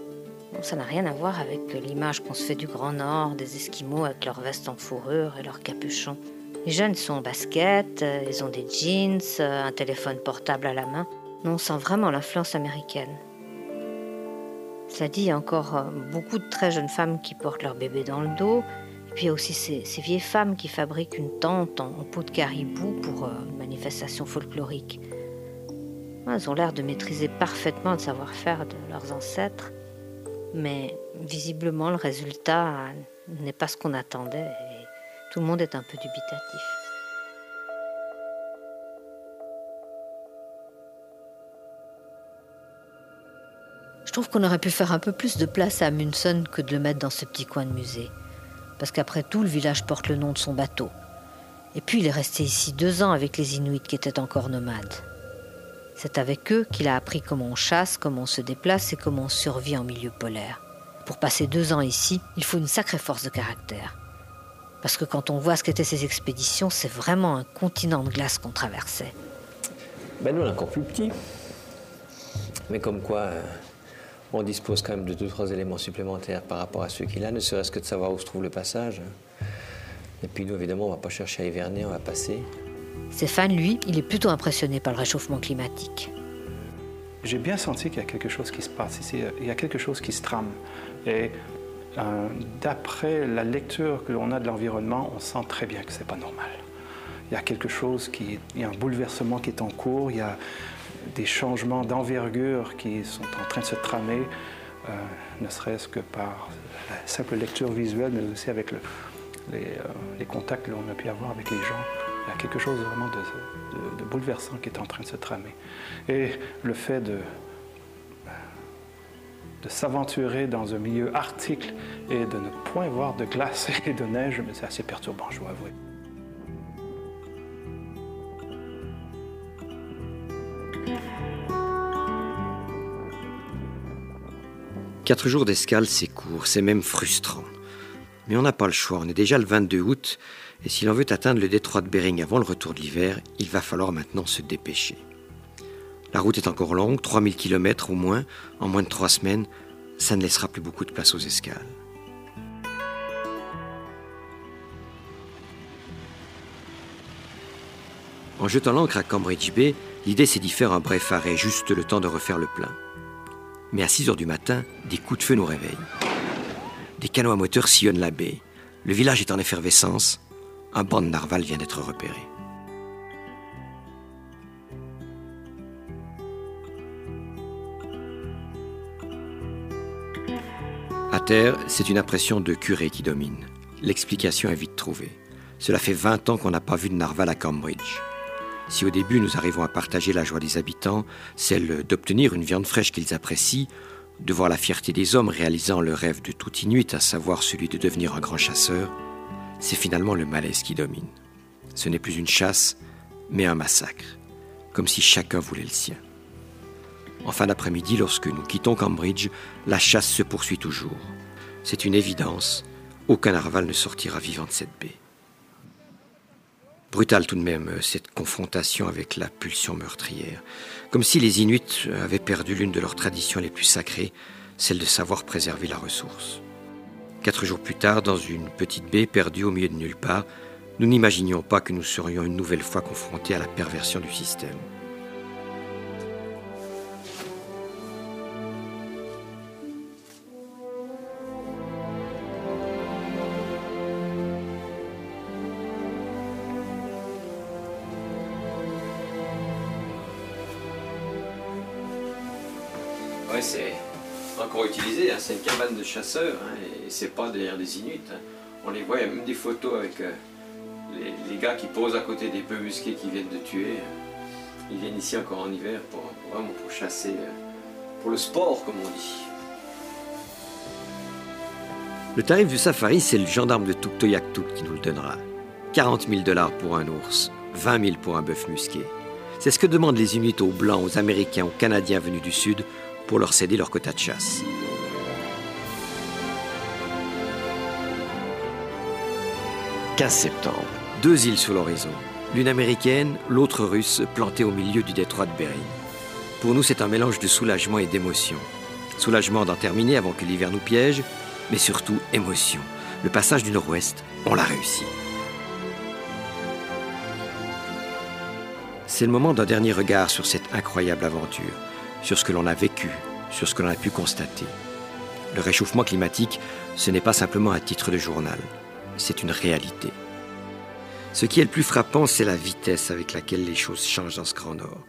Bon, ça n'a rien à voir avec l'image qu'on se fait du Grand Nord, des Esquimaux avec leurs vestes en fourrure et leurs capuchons. Les jeunes sont en basket, euh, ils ont des jeans, euh, un téléphone portable à la main. Non, on sent vraiment l'influence américaine. Cela dit, il y a encore euh, beaucoup de très jeunes femmes qui portent leur bébé dans le dos puis il y a aussi ces, vieilles femmes qui fabriquent une tente en, peau de caribou pour euh, une manifestation folklorique. Ouais, Elles ont l'air de maîtriser parfaitement le savoir-faire de leurs ancêtres, mais visiblement le résultat n'est pas ce qu'on attendait tout le monde est un peu dubitatif. Je trouve qu'on aurait pu faire un peu plus de place à Amundsen que de le mettre dans ce petit coin de musée. Parce qu'après tout, le village porte le nom de son bateau. Et puis il est resté ici deux ans avec les Inuits qui étaient encore nomades. C'est avec eux qu'il a appris comment on chasse, comment on se déplace et comment on survit en milieu polaire. Pour passer deux ans ici, il faut une sacrée force de caractère. Parce que quand on voit ce qu'étaient ces expéditions, c'est vraiment un continent de glace qu'on traversait. Ben nous, on est encore plus petit. Mais comme quoi, euh, on dispose quand même de deux, trois éléments supplémentaires par rapport à ceux qu'il a, ne serait-ce que de savoir où se trouve le passage. Et puis nous, évidemment, on va pas chercher à hiverner, on va passer. Stéphane, lui, il est plutôt impressionné par le réchauffement climatique. J'ai bien senti qu'il y a quelque chose qui se passe ici, il y a quelque chose qui se trame. Et euh, d'après la lecture que l'on a de l'environnement, on sent très bien que c'est pas normal. Il y a quelque chose qui, il y a un bouleversement qui est en cours, il y a des changements d'envergure qui sont en train de se tramer, euh, ne serait-ce que par la simple lecture visuelle, mais aussi avec euh, les contacts que l'on a pu avoir avec les gens. Il y a quelque chose vraiment de, bouleversant qui est en train de se tramer. Et le fait de, de s'aventurer dans un milieu arctique et de ne point voir de glace (laughs) et de neige, c'est assez perturbant, je dois avouer. Quatre jours d'escale, c'est court, c'est même frustrant. Mais on n'a pas le choix, on est déjà le 22 août, et si l'on veut atteindre le détroit de Bering avant le retour de l'hiver, il va falloir maintenant se dépêcher. La route est encore longue, 3000 km au moins, en moins de trois semaines, ça ne laissera plus beaucoup de place aux escales. En jetant l'ancre à Cambridge Bay, l'idée c'est d'y faire un bref arrêt, juste le temps de refaire le plein. Mais à 6 heures du matin, des coups de feu nous réveillent. Des canots à moteur sillonnent la baie. Le village est en effervescence. Un banc de narval vient d'être repéré. À terre, c'est une impression de curé qui domine. L'explication est vite trouvée. Cela fait 20 ans qu'on n'a pas vu de narval à Cambridge. Si au début nous arrivons à partager la joie des habitants, celle d'obtenir une viande fraîche qu'ils apprécient, de voir la fierté des hommes réalisant le rêve de tout Inuit, à savoir celui de devenir un grand chasseur, c'est finalement le malaise qui domine. Ce n'est plus une chasse, mais un massacre, comme si chacun voulait le sien. En fin d'après-midi, lorsque nous quittons Cambridge, la chasse se poursuit toujours. C'est une évidence, aucun narval ne sortira vivant de cette baie. Brutal tout de même, euh, cette confrontation avec la pulsion meurtrière. Comme si les Inuits avaient perdu l'une de leurs traditions les plus sacrées, celle de savoir préserver la ressource. Quatre jours plus tard, dans une petite baie perdue au milieu de nulle part, nous n'imaginions pas que nous serions une nouvelle fois confrontés à la perversion du système. De chasseurs, hein, et c'est pas derrière des Inuits. hein. On les voit, il y a même des photos avec euh, les, gars qui posent à côté des bœufs musqués qui viennent de tuer. Ils viennent ici encore en hiver pour chasser, euh, pour le sport comme on dit. Le tarif du safari, c'est le gendarme de Tuktoyaktuk qui nous le donnera. 40 000 dollars pour un ours, 20 000 pour un bœuf musqué. C'est ce que demandent les Inuits aux Blancs, aux Américains, aux Canadiens venus du Sud pour leur céder leur quota de chasse. « 15 septembre, deux îles sur l'horizon, l'une américaine, l'autre russe, plantée au milieu du détroit de Bering. Pour nous, c'est un mélange de soulagement et d'émotion. Soulagement d'en terminer avant que l'hiver nous piège, mais surtout émotion. Le passage du nord-ouest, on l'a réussi. C'est le moment d'un dernier regard sur cette incroyable aventure, sur ce que l'on a vécu, sur ce que l'on a pu constater. Le réchauffement climatique, ce n'est pas simplement un titre de journal. C'est une réalité. Ce qui est le plus frappant, c'est la vitesse avec laquelle les choses changent dans ce Grand Nord.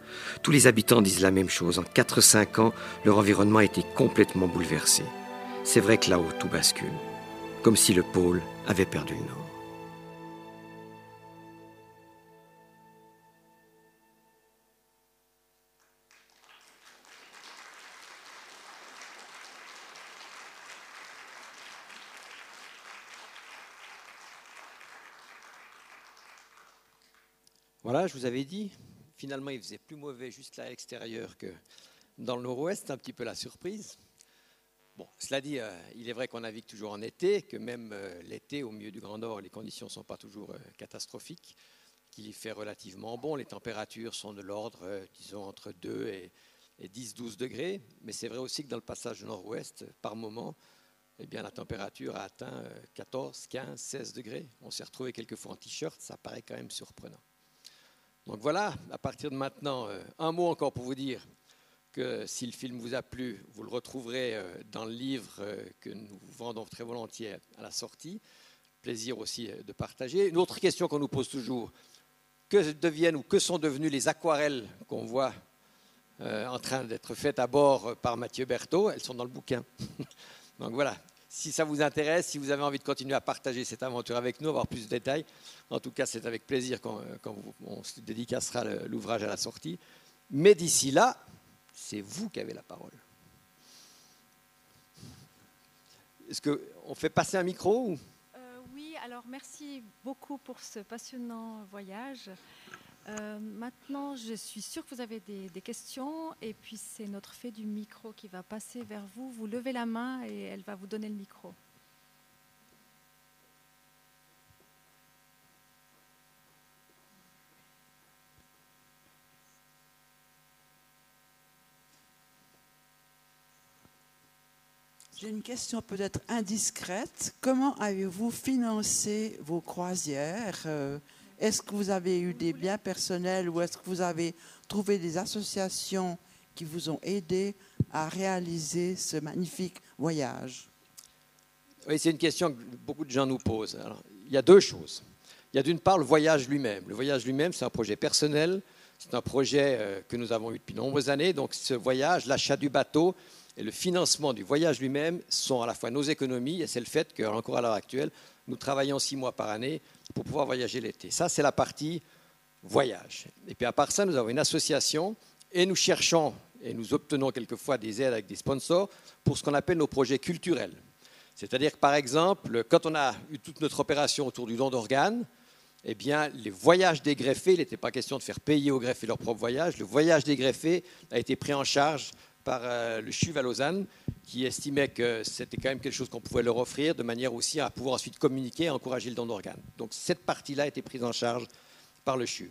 Tous les habitants disent la même chose. En 4-5 ans, leur environnement a été complètement bouleversé. C'est vrai que là-haut, tout bascule. Comme si le pôle avait perdu le Nord. Voilà, je vous avais dit, finalement il faisait plus mauvais juste là à l'extérieur que dans le nord-ouest, un petit peu la surprise. Bon, cela dit, euh, il est vrai qu'on navigue toujours en été, que même euh, l'été, au milieu du Grand Nord, les conditions ne sont pas toujours euh, catastrophiques, qu'il y fait relativement bon. Les températures sont de l'ordre, disons, entre 2 et, 10-12 degrés. Mais c'est vrai aussi que dans le passage nord-ouest, par moment, eh bien, la température a atteint 14, 15, 16 degrés. On s'est retrouvé quelquefois en t-shirt, ça paraît quand même surprenant. Donc voilà, à partir de maintenant, euh, un mot encore pour vous dire que si le film vous a plu, vous le retrouverez euh, dans le livre euh, que nous vendons très volontiers à la sortie. Plaisir aussi de partager. Une autre question qu'on nous pose toujours, que deviennent ou que sont devenues les aquarelles qu'on voit en train d'être faites à bord par Mathieu Berthaud? Elles sont dans le bouquin. (laughs) Donc voilà, si ça vous intéresse, si vous avez envie de continuer à partager cette aventure avec nous, avoir plus de détails, en tout cas, c'est avec plaisir qu'on on se dédicacera l'ouvrage à la sortie. Mais d'ici là, c'est vous qui avez la parole. Est-ce qu'on fait passer un micro euh, Oui, alors merci beaucoup pour ce passionnant voyage. Euh, maintenant, je suis sûre que vous avez des, questions et puis c'est notre fait du micro qui va passer vers vous. Vous levez la main et elle va vous donner le micro. J'ai une question peut-être indiscrète. Comment avez-vous financé vos croisières euh, est-ce que vous avez eu des biens personnels ou est-ce que vous avez trouvé des associations qui vous ont aidé à réaliser ce magnifique voyage? Oui, c'est une question que beaucoup de gens nous posent. il y a deux choses. Il y a d'une part le voyage lui-même. Le voyage lui-même, c'est un projet personnel, c'est un projet euh, que nous avons eu depuis de nombreuses années. Donc ce voyage, l'achat du bateau et le financement du voyage lui-même sont à la fois nos économies et c'est le fait qu'encore à l'heure actuelle, nous travaillons six mois par année pour pouvoir voyager l'été. Ça, c'est la partie voyage. Et puis à part ça, nous avons une association et nous cherchons et nous obtenons quelquefois des aides avec des sponsors pour ce qu'on appelle nos projets culturels. C'est-à-dire que, par exemple, quand on a eu toute notre opération autour du don d'organes, eh bien, les voyages des greffés, il n'était pas question de faire payer aux greffés leur propre voyage, le voyage des greffés a été pris en charge par euh, le CHUV à Lausanne, qui estimait que c'était quand même quelque chose qu'on pouvait leur offrir, de manière aussi à pouvoir ensuite communiquer et encourager le don d'organes. Donc cette partie-là a été prise en charge par le CHUV.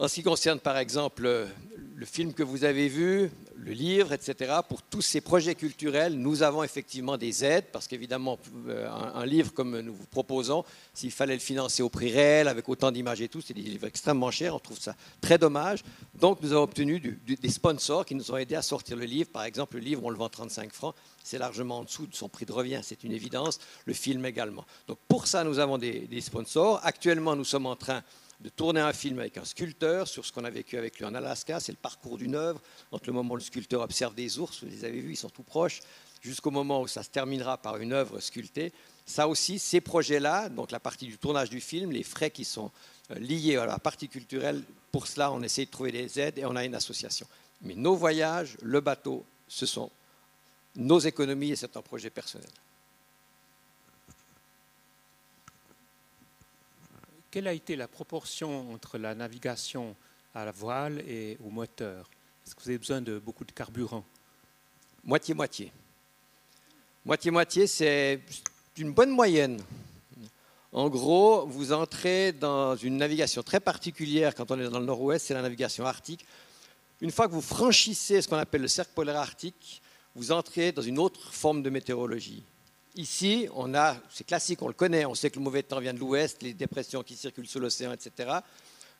En ce qui concerne par exemple le film que vous avez vu, le livre, etc., pour tous ces projets culturels, nous avons effectivement des aides, parce qu'évidemment, euh, un, livre comme nous vous proposons, s'il fallait le financer au prix réel, avec autant d'images et tout, c'est des livres extrêmement chers, on trouve ça très dommage. Donc nous avons obtenu des sponsors qui nous ont aidés à sortir le livre. Par exemple, le livre, on le vend 35 francs, c'est largement en dessous de son prix de revient, c'est une évidence, le film également. Donc pour ça, nous avons des sponsors. Actuellement, nous sommes en train de tourner un film avec un sculpteur sur ce qu'on a vécu avec lui en Alaska. C'est le parcours d'une œuvre, entre le moment où le sculpteur observe des ours, vous les avez vus, ils sont tout proches, jusqu'au moment où ça se terminera par une œuvre sculptée. Ça aussi, ces projets-là, donc la partie du tournage du film, les frais qui sont euh, liés à la partie culturelle, pour cela, on essaie de trouver des aides et on a une association. Mais nos voyages, le bateau, ce sont nos économies et c'est un projet personnel. Quelle a été la proportion entre la navigation à la voile et au moteur? Est-ce que vous avez besoin de beaucoup de carburant? Moitié-moitié. Moitié-moitié, c'est une bonne moyenne. En gros, vous entrez dans une navigation très particulière quand on est dans le nord-ouest, c'est la navigation arctique. Une fois que vous franchissez ce qu'on appelle le cercle polaire arctique, vous entrez dans une autre forme de météorologie. Ici, on a, c'est classique, on le connaît, on sait que le mauvais temps vient de l'ouest, les dépressions qui circulent sous l'océan, etc.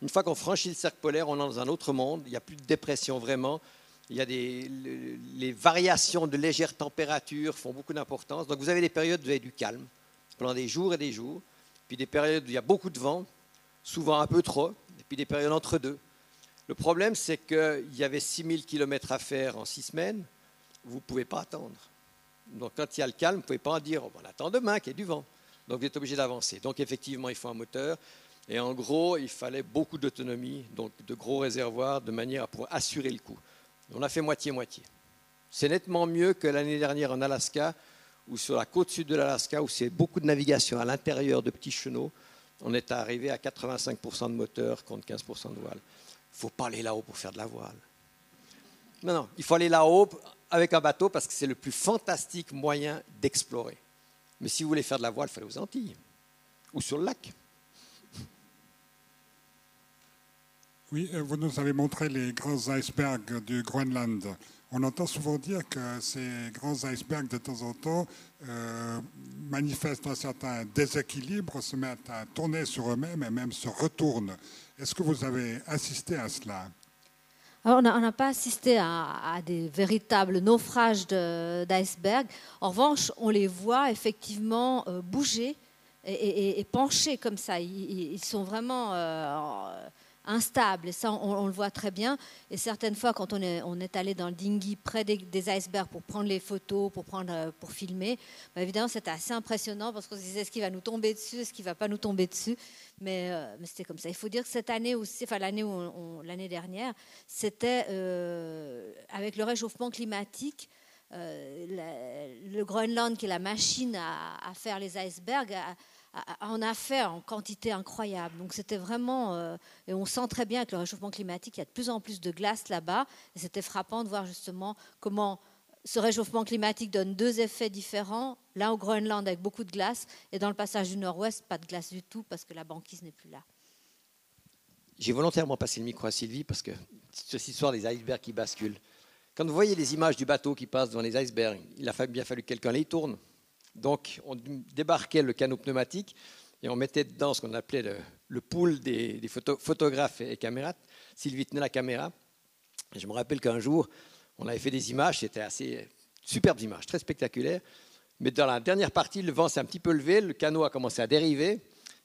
Une fois qu'on franchit le cercle polaire, on est dans un autre monde, il n'y a plus de dépression vraiment, il y a les variations de légère température font beaucoup d'importance. Donc vous avez des périodes où vous avez du calme, pendant des jours et des jours, puis des périodes où il y a beaucoup de vent, souvent un peu trop, et puis des périodes entre deux. Le problème, c'est qu'il y avait 6000 km à faire en six semaines, vous ne pouvez pas attendre. Donc quand il y a le calme, vous ne pouvez pas dire oh, on attend demain qu'il y ait du vent. Donc vous êtes obligé d'avancer. Donc effectivement, il faut un moteur. Et en gros, il fallait beaucoup d'autonomie, donc de gros réservoirs, de manière à pouvoir assurer le coup. On a fait moitié-moitié. C'est nettement mieux que l'année dernière en Alaska, ou sur la côte sud de l'Alaska, où c'est beaucoup de navigation à l'intérieur de petits chenaux. On est arrivé à 85% de moteur contre 15% de voile. Il ne faut pas aller là-haut pour faire de la voile. Non, non, il faut aller là-haut avec un bateau parce que c'est le plus fantastique moyen d'explorer. Mais si vous voulez faire de la voile, il aller aux Antilles ou sur le lac. Oui, euh, vous nous avez montré les grands icebergs du Groenland. On entend souvent dire que ces grands icebergs, de temps en temps, euh, manifestent un certain déséquilibre, se mettent à tourner sur eux-mêmes et même se retournent. Est-ce que vous avez assisté à cela? On n'a pas assisté à, des véritables naufrages d'icebergs. En revanche, on les voit effectivement euh, bouger et, pencher comme ça. Ils, sont vraiment instable. Et ça, on, le voit très bien. Et certaines fois, quand on est, allé dans le dinghy près des, icebergs pour prendre les photos, pour, prendre, euh, pour filmer, bah, évidemment, c'était assez impressionnant parce qu'on se disait est-ce qu'il va nous tomber dessus, est-ce qu'il ne va pas nous tomber dessus. Mais, euh, mais c'était comme ça. Il faut dire que cette année aussi, enfin l'année, l'année dernière, c'était euh, avec le réchauffement climatique. le Groenland, qui est la machine à faire les icebergs, en a fait en quantité incroyable. Donc c'était vraiment, euh, et on sent très bien avec le réchauffement climatique, il y a de plus en plus de glace là-bas. Et c'était frappant de voir justement comment ce réchauffement climatique donne deux effets différents. L'un au Groenland avec beaucoup de glace, et dans le passage du Nord-Ouest, pas de glace du tout parce que la banquise n'est plus là. J'ai volontairement passé le micro à Sylvie parce que cette histoire des icebergs qui basculent. Quand vous voyez les images du bateau qui passe dans les icebergs, il a bien fallu que quelqu'un les tourne donc, on débarquait le canot pneumatique et on mettait dedans ce qu'on appelait le, pool des, photographes et, caméras. Sylvie tenait la caméra. je me rappelle qu'un jour, on avait fait des images, c'était assez superbes images, très spectaculaires. Mais dans la dernière partie, le vent s'est un petit peu levé, le canot a commencé à dériver,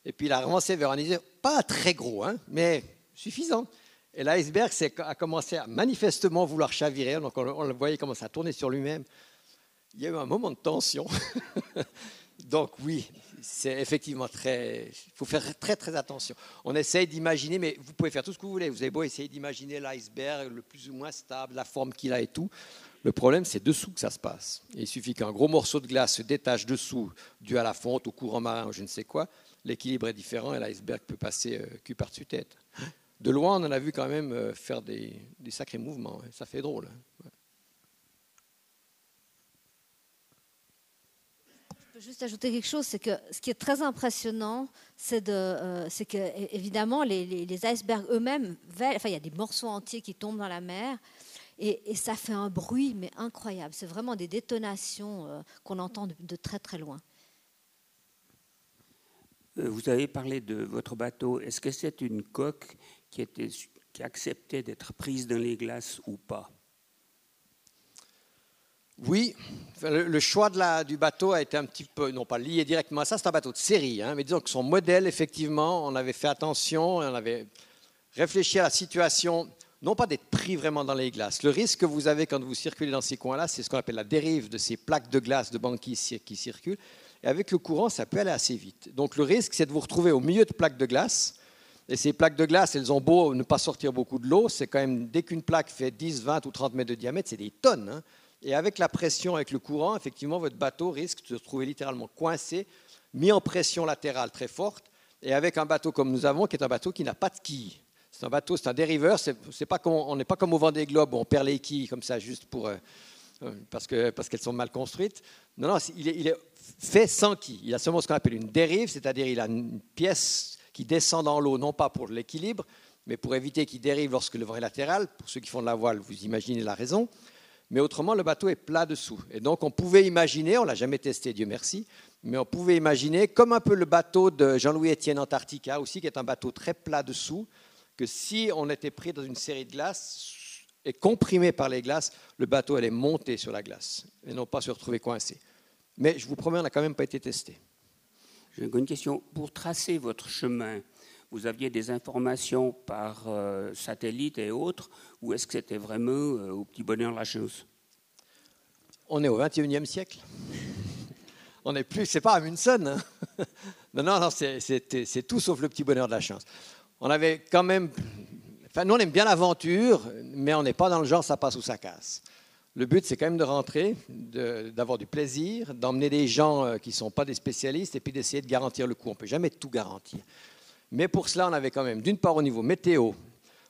et puis il a avancé vers un iceberg, pas très gros, hein, mais suffisant. Et l'iceberg a commencé à manifestement vouloir chavirer, donc on, on le voyait commencer à tourner sur lui-même il y a eu un moment de tension. (laughs) Donc oui, c'est effectivement très... Il faut faire très très attention. On essaye d'imaginer, mais vous pouvez faire tout ce que vous voulez. Vous avez beau essayer d'imaginer l'iceberg le plus ou moins stable, la forme qu'il a et tout. Le problème, c'est dessous que ça se passe. il suffit qu'un gros morceau de glace se détache dessous, dû à la fonte, au courant marin, je ne sais quoi. L'équilibre est différent et l'iceberg peut passer euh, cul par-dessus tête. De loin, on en a vu quand même euh, faire des, sacrés mouvements. Ça fait drôle. Hein. Juste ajouter quelque chose, c'est que ce qui est très impressionnant, c'est euh, que évidemment les, icebergs eux-mêmes, enfin il y a des morceaux entiers qui tombent dans la mer. Et, ça fait un bruit, mais incroyable. C'est vraiment des détonations euh, qu'on entend de, très très loin. Euh, vous avez parlé de votre bateau. Est-ce que c'est une coque qui, était, qui acceptait d'être prise dans les glaces ou pas? Oui, le, choix du bateau a été un petit peu, non pas lié directement à ça, c'est un bateau de série, hein, mais disons que son modèle, effectivement, on avait fait attention, on avait réfléchi à la situation, non pas d'être pris vraiment dans les glaces. Le risque que vous avez quand vous circulez dans ces coins-là, c'est ce qu'on appelle la dérive de ces plaques de glace de banquise qui circulent. Et avec le courant, ça peut aller assez vite. Donc le risque, c'est de vous retrouver au milieu de plaques de glace. Et ces plaques de glace, elles ont beau ne pas sortir beaucoup de l'eau, c'est quand même, dès qu'une plaque fait 10, 20 ou 30 mètres de diamètre, c'est des tonnes. Hein. Et avec la pression, avec le courant, effectivement, votre bateau risque de se trouver littéralement coincé, mis en pression latérale très forte. Et avec un bateau comme nous avons, qui est un bateau qui n'a pas de quilles. C'est un bateau, c'est un dériveur. Pas on n'est pas comme au Vendée Globe où on perd les quilles comme ça juste pour euh, euh, parce que parce qu'elles sont mal construites. Non, non, il est, fait sans quilles. Il a seulement ce qu'on appelle une dérive, c'est-à-dire il a une pièce qui descend dans l'eau, non pas pour l'équilibre, mais pour éviter qu'il dérive lorsque le vent latéral. Pour ceux qui font de la voile, vous imaginez la raison mais autrement, le bateau est plat dessous. Et donc, on pouvait imaginer, on l'a jamais testé, Dieu merci, mais on pouvait imaginer, comme un peu le bateau de Jean-Louis Étienne Antarctica aussi, qui est un bateau très plat dessous, que si on était pris dans une série de glaces et comprimé par les glaces, le bateau allait monter sur la glace et non pas se retrouver coincé. Mais je vous promets, on n'a quand même pas été testé. J'ai une question. Pour tracer votre chemin, vous aviez des informations par euh, satellite et autres, ou est-ce que c'était vraiment euh, au petit bonheur la chance On est au 21e siècle. (laughs) On n'est plus, c'est pas Amundsen. Hein. (laughs) non, non, non, c'est tout sauf le petit bonheur de la chance. On avait quand même. Enfin, nous, on aime bien l'aventure, mais on n'est pas dans le genre ça passe ou ça casse. Le but, c'est quand même de rentrer, d'avoir du plaisir, d'emmener des gens euh, qui ne sont pas des spécialistes et puis d'essayer de garantir le coup. On ne peut jamais tout garantir. Mais pour cela, on avait quand même, d'une part au niveau météo.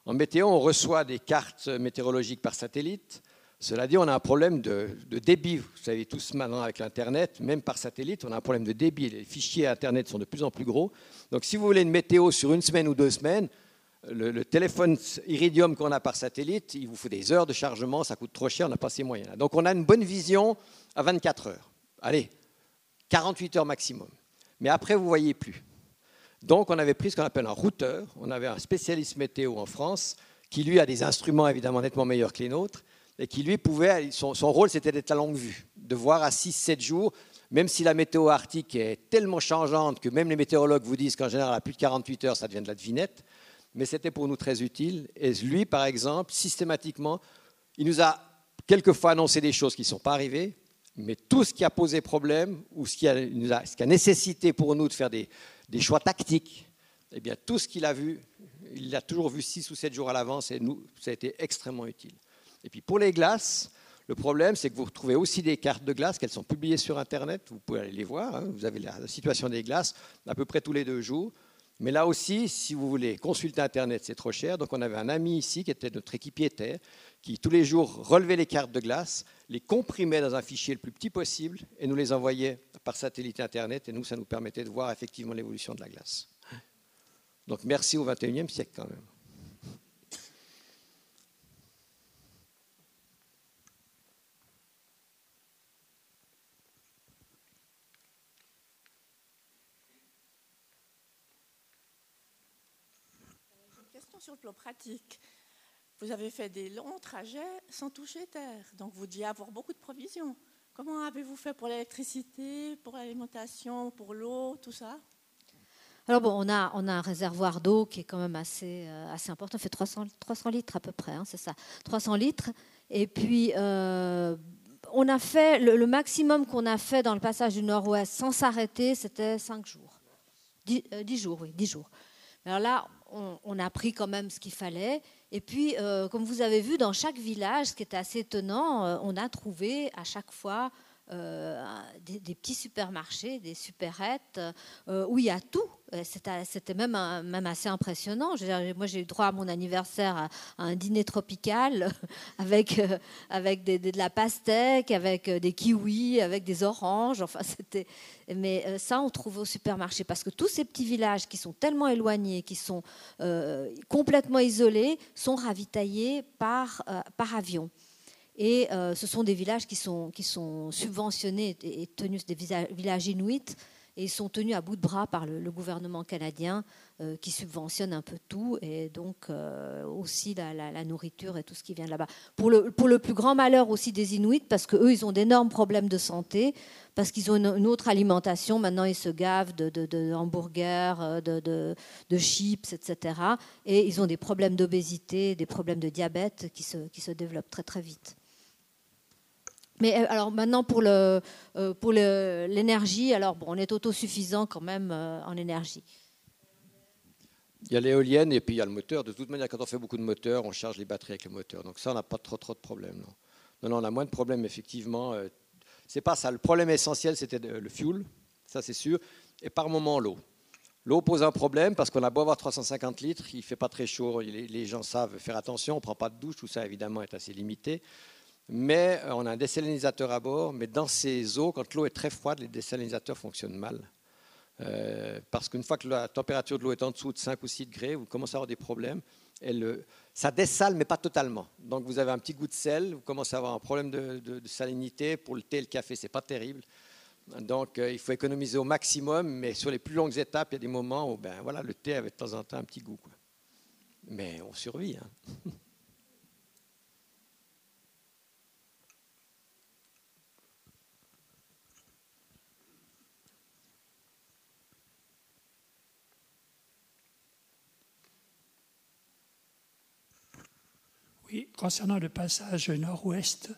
En météo, on reçoit des cartes météorologiques par satellite. Cela dit, on a un problème de, débit. Vous savez tous maintenant avec l'Internet, même par satellite, on a un problème de débit. Les fichiers Internet sont de plus en plus gros. Donc si vous voulez une météo sur une semaine ou deux semaines, le, téléphone Iridium qu'on a par satellite, il vous faut des heures de chargement, ça coûte trop cher, on n'a pas ces moyens-là. Donc on a une bonne vision à 24 heures. Allez, 48 heures maximum. Mais après, vous ne voyez plus. Donc on avait pris ce qu'on appelle un routeur. On avait un spécialiste météo en France qui, lui, a des instruments évidemment nettement meilleurs que les nôtres et qui, lui, pouvait, son, son rôle, c'était d'être à longue vue, de voir à 6-7 jours, même si la météo arctique est tellement changeante que même les météorologues vous disent qu'en général, à plus de 48 heures, ça devient de la devinette mais c'était pour nous très utile. Et lui, par exemple, systématiquement, il nous a quelquefois annoncé des choses qui ne sont pas arrivées, mais tout ce qui a posé problème ou ce qui a, ce qui a nécessité pour nous de faire des, des choix tactiques, eh bien, tout ce qu'il a vu, il l'a toujours vu six ou sept jours à l'avance et nous, ça a été extrêmement utile. Et puis pour les glaces, le problème, c'est que vous retrouvez aussi des cartes de glace, qu'elles sont publiées sur Internet, vous pouvez aller les voir, hein. vous avez la situation des glaces à peu près tous les deux jours. Mais là aussi, si vous voulez consulter Internet, c'est trop cher. Donc on avait un ami ici qui était notre équipier terre, qui tous les jours relevait les cartes de glace, les comprimait dans un fichier le plus petit possible et nous les envoyait par satellite Internet. Et nous, ça nous permettait de voir effectivement l'évolution de la glace. Donc merci au 21e siècle quand même. sur le plan pratique. Vous avez fait des longs trajets sans toucher terre, donc vous deviez avoir beaucoup de provisions. Comment avez-vous fait pour l'électricité, pour l'alimentation, pour l'eau, tout ça? Alors bon, on a, on a un réservoir d'eau qui est quand même assez, euh, assez important, on fait 300, 300 litres à peu près, hein, c'est ça, 300 litres. Et puis, euh, on a fait, le, maximum qu'on a fait dans le passage du nord-ouest sans s'arrêter, c'était 5 jours. 10, 10 euh, jours, oui, 10 jours. Alors là, on, a pris quand même ce qu'il fallait. Et puis, euh, comme vous avez vu, dans chaque village, ce qui était assez étonnant, euh, on a trouvé à chaque fois euh, des, petits supermarchés, des supérettes, où il y a tout. C'était même, assez impressionnant. Moi, j'ai eu droit à mon anniversaire à, un dîner tropical (laughs) avec, avec de la pastèque, avec des kiwis, avec des oranges. Enfin, (laughs) c'était. Mais ça, on trouve au supermarché parce que tous ces petits villages qui sont tellement éloignés, qui sont complètement isolés, sont ravitaillés par avion. Et euh, ce sont des villages qui sont, qui sont subventionnés et, tenus, des villages inuits, et ils sont tenus à bout de bras par le, gouvernement canadien euh, qui subventionne un peu tout, et donc euh, aussi la, nourriture et tout ce qui vient de là-bas. Pour le, pour le plus grand malheur aussi des Inuits, parce qu'eux, ils ont d'énormes problèmes de santé, parce qu'ils ont une, autre alimentation. Maintenant, ils se gavent de, de, hamburgers, de, de, chips, etc. Et ils ont des problèmes d'obésité, des problèmes de diabète qui se, qui se développent très très vite. Mais euh, alors maintenant pour le euh, pour l'énergie, alors bon, on est autosuffisant quand même euh, en énergie. Il y a l'éolienne et puis il y a le moteur. De toute manière, quand on fait beaucoup de moteurs, on charge les batteries avec le moteur. Donc ça, on n'a pas trop trop de problèmes. Non. non, on a moins de problèmes effectivement. C'est pas ça. Le problème essentiel, c'était le fuel, ça c'est sûr, et par moment l'eau. L'eau pose un problème parce qu'on a beau avoir 350 litres, il fait pas très chaud. Les gens savent faire attention, on prend pas de douche, tout ça évidemment est assez limité mais euh, on a un désalinisateur à bord, mais dans ces eaux, quand l'eau est très froide, les désalinisateurs fonctionnent mal. Euh, parce qu'une fois que la température de l'eau est en dessous de 5 ou 6 degrés, vous commencez à avoir des problèmes. ça dessale, mais pas totalement. Donc vous avez un petit goût de sel, vous commencez à avoir un problème de, salinité. Pour le thé et le café, c'est pas terrible. Donc euh, il faut économiser au maximum, mais sur les plus longues étapes, il y a des moments où ben, voilà, le thé avait de temps en temps un petit goût. Mais on survit. Hein. (laughs) Concernant le passage nord-ouest,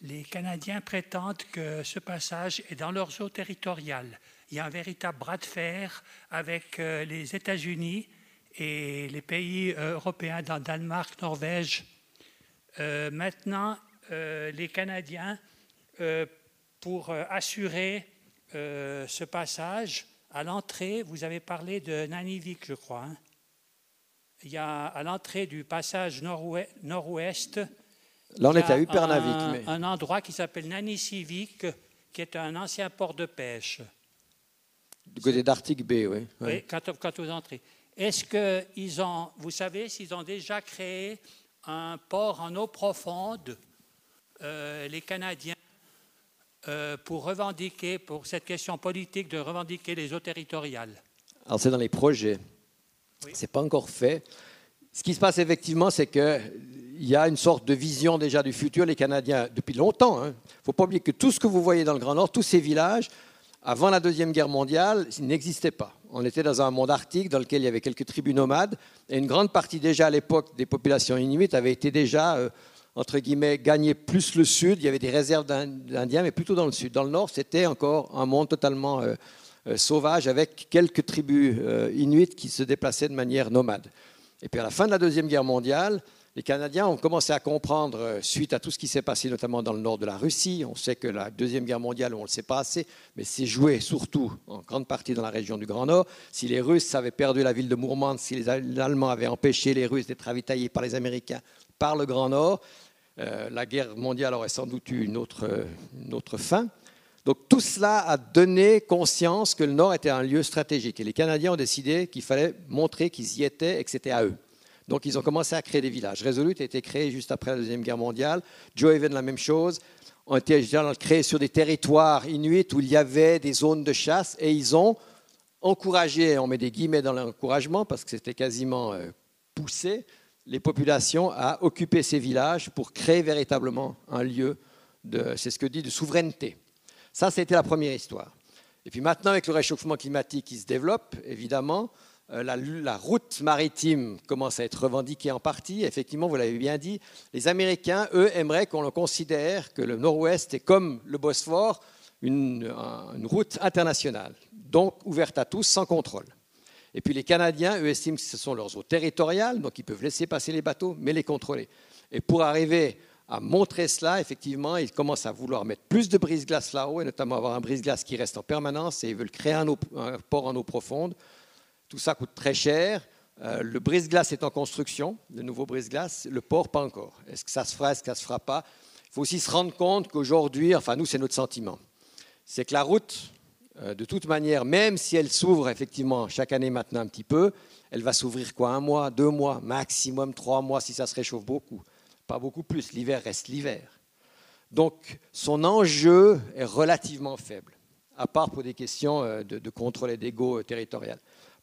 les Canadiens prétendent que ce passage est dans leurs eaux territoriales. Il y a un véritable bras de fer avec euh, les États-Unis et les pays euh, européens, dans Danemark, Norvège. Euh, maintenant, les Canadiens, pour assurer ce passage, à l'entrée, vous avez parlé de Nanivik, je crois. Hein. Il y a à l'entrée du passage nord-ouest Là, on était à Upernavik. Un, un endroit qui s'appelle Nanisivik, qui est un ancien port de pêche. Du côté d'Arctique Bay, oui. Oui, quand, vous entrez. Est-ce qu'ils ont, vous savez s'ils ont déjà créé un port en eau profonde, euh, les Canadiens, euh, pour revendiquer, pour cette question politique de revendiquer les eaux territoriales? Alors, c'est dans les projets. Ce n'est pas encore fait. Ce qui se passe effectivement, c'est que il y a une sorte de vision déjà du futur. Les Canadiens, depuis longtemps, il hein. ne faut pas oublier que tout ce que vous voyez dans le Grand Nord, tous ces villages, avant la Deuxième Guerre mondiale, n'existaient pas. On était dans un monde arctique dans lequel il y avait quelques tribus nomades, et une grande partie déjà à l'époque des populations inuites avait été déjà, euh, entre guillemets, gagné plus le sud. Il y avait des réserves d'Indiens, mais plutôt dans le sud. Dans le nord, c'était encore un monde totalement euh, sauvage, avec quelques tribus inuites qui se déplaçaient de manière nomade. Et puis à la fin de la Deuxième Guerre mondiale, les Canadiens ont commencé à comprendre, euh, suite à tout ce qui s'est passé notamment dans le nord de la Russie, on sait que la Deuxième Guerre mondiale, on ne le sait pas assez, mais c'est joué surtout en grande partie dans la région du Grand Nord. Si les Russes avaient perdu la ville de Mourmansk, si les Allemands avaient empêché les Russes d'être ravitaillés par les Américains par le Grand Nord, euh, la guerre mondiale aurait sans doute eu une autre fin. Donc tout cela a donné conscience que le Nord était un lieu stratégique. Et les Canadiens ont décidé qu'il fallait montrer qu'ils y étaient et que c'était à eux. Donc ils ont commencé à créer des villages. Resolute a été créé juste après la Deuxième Guerre mondiale. Joe Haven, la même chose. Ont été créés sur des territoires inuits où il y avait des zones de chasse et ils ont encouragé, on met des guillemets dans l'encouragement parce que c'était quasiment euh, poussé, les populations à occuper ces villages pour créer véritablement un lieu de, c'est ce que dit, de souveraineté. Ça, c'était la première histoire. Et puis maintenant, avec le réchauffement climatique qui se développe, évidemment, euh, la, route maritime commence à être revendiquée en partie. Effectivement, vous l'avez bien dit, les Américains, eux, aimeraient qu'on le considère que le Nord-Ouest est comme le Bosphore, une, route internationale, donc ouverte à tous, sans contrôle. Et puis les Canadiens, eux, estiment que ce sont leurs eaux territoriales, donc ils peuvent laisser passer les bateaux, mais les contrôler. Et pour arriver à montrer cela, effectivement, ils commencent à vouloir mettre plus de brise-glace là-haut, et notamment avoir un brise-glace qui reste en permanence, et ils veulent créer un port en eau profonde tout ça coûte très cher. Euh, le brise-glace est en construction, le nouveau brise-glace, le port pas encore. Est-ce que ça se fera, est-ce que ça se fera pas? Il faut aussi se rendre compte qu'aujourd'hui, enfin nous c'est notre sentiment, c'est que la route, euh, de toute manière, même si elle s'ouvre effectivement chaque année maintenant un petit peu, elle va s'ouvrir quoi Un mois, deux mois, maximum trois mois si ça se réchauffe beaucoup. Pas beaucoup plus, l'hiver reste l'hiver. Donc son enjeu est relativement faible, à part pour des questions euh, de, contrôle et d'égo territorial.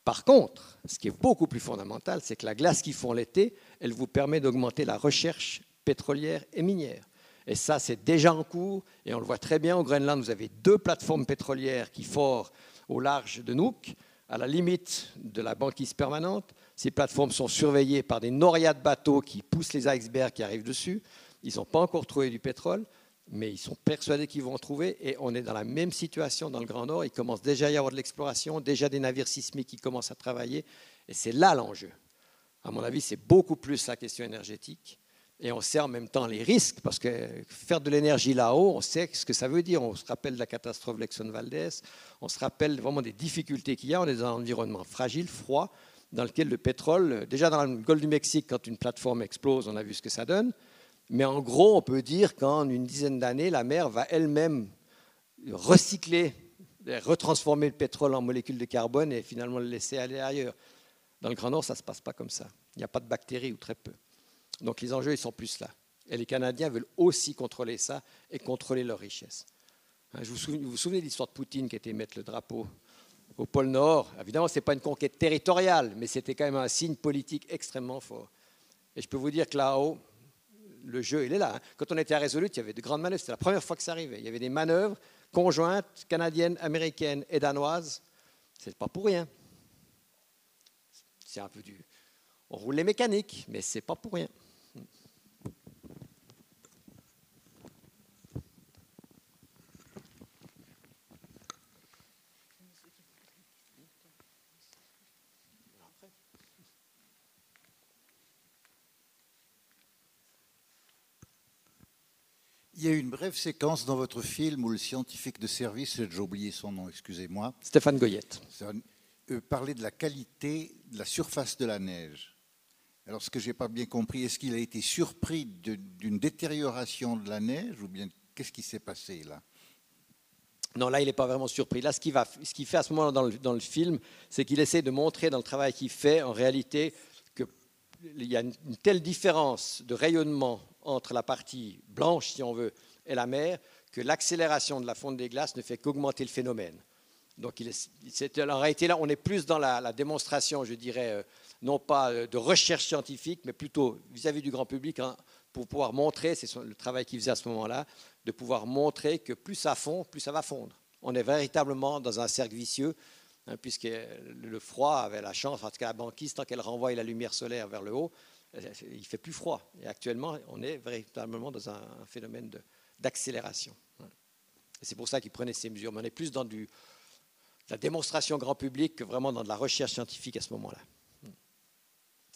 Par contre, ce qui est beaucoup plus fondamental, c'est que la glace qu'ils font l'été, elle vous permet d'augmenter la recherche pétrolière et minière. Et ça, c'est déjà en cours, et on le voit très bien au Groenland, vous avez deux plateformes pétrolières qui forent au large de Nuuk, à la limite de la banquise permanente. Ces plateformes sont surveillées par des norias de bateaux qui poussent les icebergs qui arrivent dessus. Ils n'ont pas encore trouvé du pétrole mais ils sont persuadés qu'ils vont en trouver et on est dans la même situation dans le Grand Nord. Il commence déjà à y avoir de l'exploration, déjà des navires sismiques qui commencent à travailler et c'est là l'enjeu. À mon avis, c'est beaucoup plus la question énergétique et on sait en même temps les risques parce que faire de l'énergie là-haut, on sait ce que ça veut dire. On se rappelle de la catastrophe Lexon Valdez, on se rappelle vraiment des difficultés qu'il y a. On est dans un environnement fragile, froid, dans lequel le pétrole, déjà dans le golfe du Mexique, quand une plateforme explose, on a vu ce que ça donne. Mais en gros, on peut dire qu'en une dizaine d'années, la mer va elle-même recycler, retransformer le pétrole en molécules de carbone et finalement le laisser aller ailleurs. Dans le Grand Nord, ça ne se passe pas comme ça. Il n'y a pas de bactéries ou très peu. Donc les enjeux, ils sont plus là. Et les Canadiens veulent aussi contrôler ça et contrôler leurs richesses. Hein, vous vous souvenez de l'histoire de Poutine qui était mettre le drapeau au pôle Nord Évidemment, ce n'est pas une conquête territoriale, mais c'était quand même un signe politique extrêmement fort. Et je peux vous dire que là-haut, le jeu, il est là. Hein. Quand on était à Resolute, il y avait de grandes manœuvres. C'était la première fois que ça arrivait. Il y avait des manœuvres conjointes canadiennes, américaines et danoises. C'est pas pour rien. C'est un peu du. On roule les mécaniques, mais c'est pas pour rien. Il y a eu une brève séquence dans votre film où le scientifique de service, j'ai oublié son nom, excusez-moi. Stéphane Goyette. Euh, parlait de la qualité de la surface de la neige. Alors, ce que je n'ai pas bien compris, est-ce qu'il a été surpris d'une détérioration de la neige ou bien qu'est-ce qui s'est passé là? Non, là, il n'est pas vraiment surpris. Là, ce qu'il ce fait à ce moment-là dans le film, c'est qu'il essaie de montrer dans le travail qu'il fait, en réalité, qu'il y a une, telle différence de rayonnement entre la partie blanche, si on veut, et la mer, que l'accélération de la fonte des glaces ne fait qu'augmenter le phénomène. Donc, il en réalité, là, on est plus dans la, démonstration, je dirais, euh, non pas euh, de recherche scientifique, mais plutôt vis-à-vis du grand public, hein, pour pouvoir montrer, c'est le travail qu'il faisait à ce moment-là, de pouvoir montrer que plus ça fond, plus ça va fondre. On est véritablement dans un cercle vicieux, hein, puisque le froid avait la chance, en tout cas la banquise, tant qu'elle renvoie la lumière solaire vers le haut, il fait plus froid. Et actuellement, on est véritablement dans un, phénomène d'accélération. C'est pour ça qu'il prenait ces mesures. Mais on est plus dans du, la démonstration grand public que vraiment dans de la recherche scientifique à ce moment-là.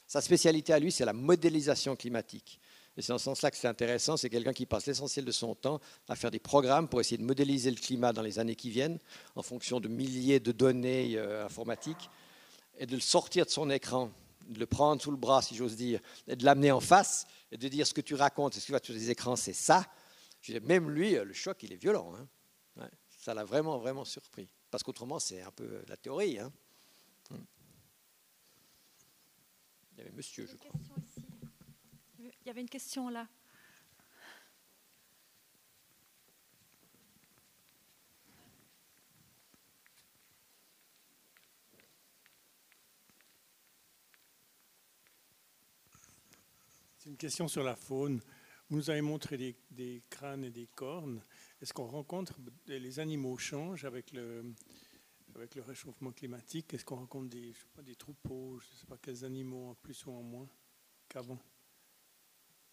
Sa spécialité à lui, c'est la modélisation climatique. Et c'est dans ce sens-là que c'est intéressant. C'est quelqu'un qui passe l'essentiel de son temps à faire des programmes pour essayer de modéliser le climat dans les années qui viennent, en fonction de milliers de données euh, informatiques, et de le sortir de son écran, de le prendre sous le bras, si j'ose dire, et de l'amener en face, et de dire ce que tu racontes, ce que vois sur les écrans, c'est ça? même lui, euh, le choc, il est violent. Hein. ça l'a vraiment, vraiment surpris. Parce qu'autrement, c'est un peu la théorie. Hein. Il y avait monsieur, je crois. Il y avait une question là. Une question sur la faune. Vous nous avez montré des, crânes et des cornes. Est-ce qu'on rencontre, les animaux changent avec le, réchauffement climatique? Est-ce qu'on rencontre des troupeaux, je ne sais pas quels animaux en plus ou en moins qu'avant?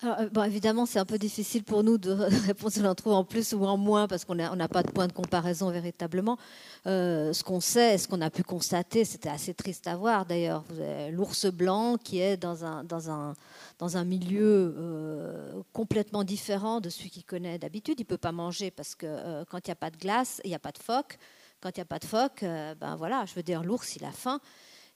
Euh, bon, évidemment, c'est un peu difficile pour nous de (laughs) répondre si on en trouve en plus ou en moins parce qu'on n'a pas de point de comparaison véritablement. Euh, ce qu'on sait, ce qu'on a pu constater, c'était assez triste à voir d'ailleurs. L'ours blanc qui est dans un milieu euh, complètement différent de celui qu'il connaît d'habitude. Il ne peut pas manger parce que quand il n'y a pas de glace, il n'y a pas de phoque. Quand il n'y a pas de phoque, ben voilà, je veux dire, l'ours, il a faim.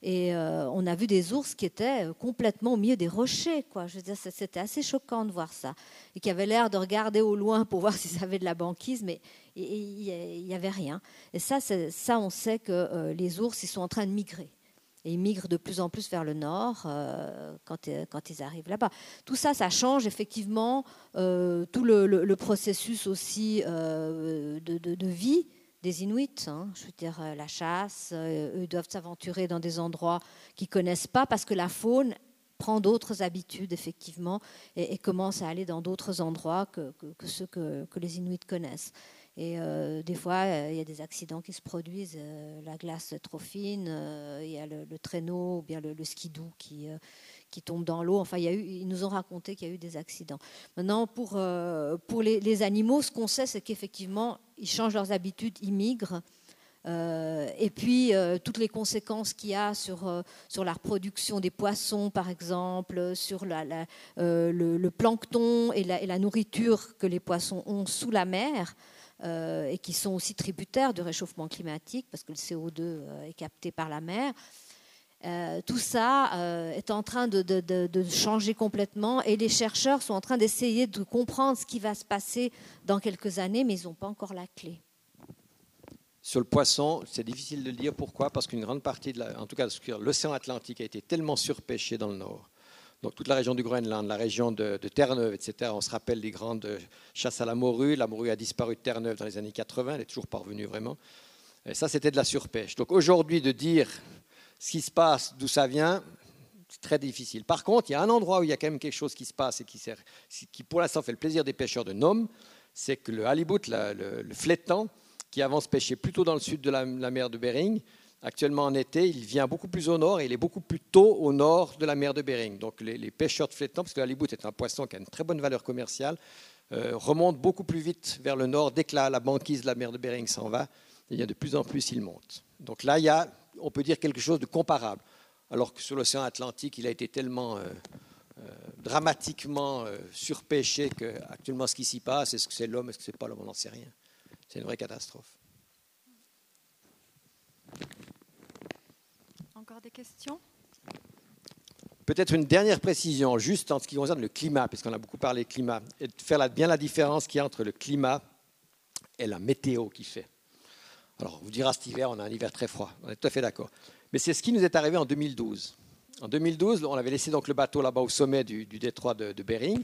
Et euh, on a vu des ours qui étaient euh, complètement au milieu des rochers. Quoi. Je veux dire, c'était assez choquant de voir ça. Et qui avaient l'air de regarder au loin pour (laughs) voir s'ils avaient de la banquise, mais il n'y avait rien. Et ça, ça, on sait que euh, les ours, ils sont en train de migrer. Et ils migrent de plus en plus vers le nord quand, ils arrivent là-bas. Tout ça, ça change effectivement tout le, processus aussi de, vie des Inuits. Hein. je veux dire, euh, la chasse, euh, eux doivent s'aventurer dans des endroits qu'ils connaissent pas parce que la faune prend d'autres habitudes, effectivement, et, commence à aller dans d'autres endroits que, ceux que, les Inuits connaissent. Et euh, des fois, il y a des accidents qui se produisent. la glace trop fine, il y a le, traîneau ou bien le, le skidoo qui, qui tombent dans l'eau. Enfin, il y a eu, ils nous ont raconté qu'il y a eu des accidents. Maintenant, pour, euh, pour les, animaux, ce qu'on sait, c'est qu'effectivement, ils changent leurs habitudes, ils migrent. Euh, et puis, euh, toutes les conséquences qu'il y a sur, sur la reproduction des poissons, par exemple, sur la, le, plancton et la, et la, nourriture que les poissons ont sous la mer, et qui sont aussi tributaires du réchauffement climatique, parce que le CO2 est capté par la mer. Euh, tout ça euh, est en train de, changer complètement et les chercheurs sont en train d'essayer de comprendre ce qui va se passer dans quelques années, mais ils n'ont pas encore la clé. Sur le poisson, c'est difficile de le dire. Pourquoi Parce qu'une grande partie, de en tout cas l'océan Atlantique a été tellement surpêché dans le nord. Donc toute la région du Groenland, la région de, Terre-Neuve, etc. On se rappelle des grandes chasses à la morue. La morue a disparu de Terre-Neuve dans les années 80. Elle n'est toujours pas revenue vraiment. Et ça, c'était de la surpêche. Donc aujourd'hui, de dire ce qui se passe, d'où ça vient, c'est très difficile. Par contre, il y a un endroit où il y a quand même quelque chose qui se passe et qui, sert, qui pour l'instant fait le plaisir des pêcheurs de Nome, c'est que le halibut, le, flétan, qui avance pêcher plutôt dans le sud de la, mer de Bering, actuellement en été, il vient beaucoup plus au nord et il est beaucoup plus tôt au nord de la mer de Bering. Donc les, pêcheurs de flétan, parce que le halibut est un poisson qui a une très bonne valeur commerciale, euh, remontent beaucoup plus vite vers le nord dès que la, la banquise de la mer de Bering s'en va. il y a de plus en plus, il monte. Donc là, il y a on peut dire quelque chose de comparable. Alors que sur l'océan Atlantique, il a été tellement euh, euh, dramatiquement euh, surpêché qu'actuellement ce qui s'y passe. Est-ce que c'est l'homme, est-ce que c'est pas l'homme? On n'en sait rien. C'est une vraie catastrophe. Encore des questions? Peut-être une dernière précision, juste en ce qui concerne le climat, puisqu'on a beaucoup parlé climat, et de faire bien la différence qu'il y a entre le climat et la météo qui fait. Alors, on vous dira cet hiver, on a un hiver très froid, on est tout à fait d'accord. Mais c'est ce qui nous est arrivé en 2012. En 2012, on avait laissé donc le bateau là-bas au sommet du, détroit de, Bering.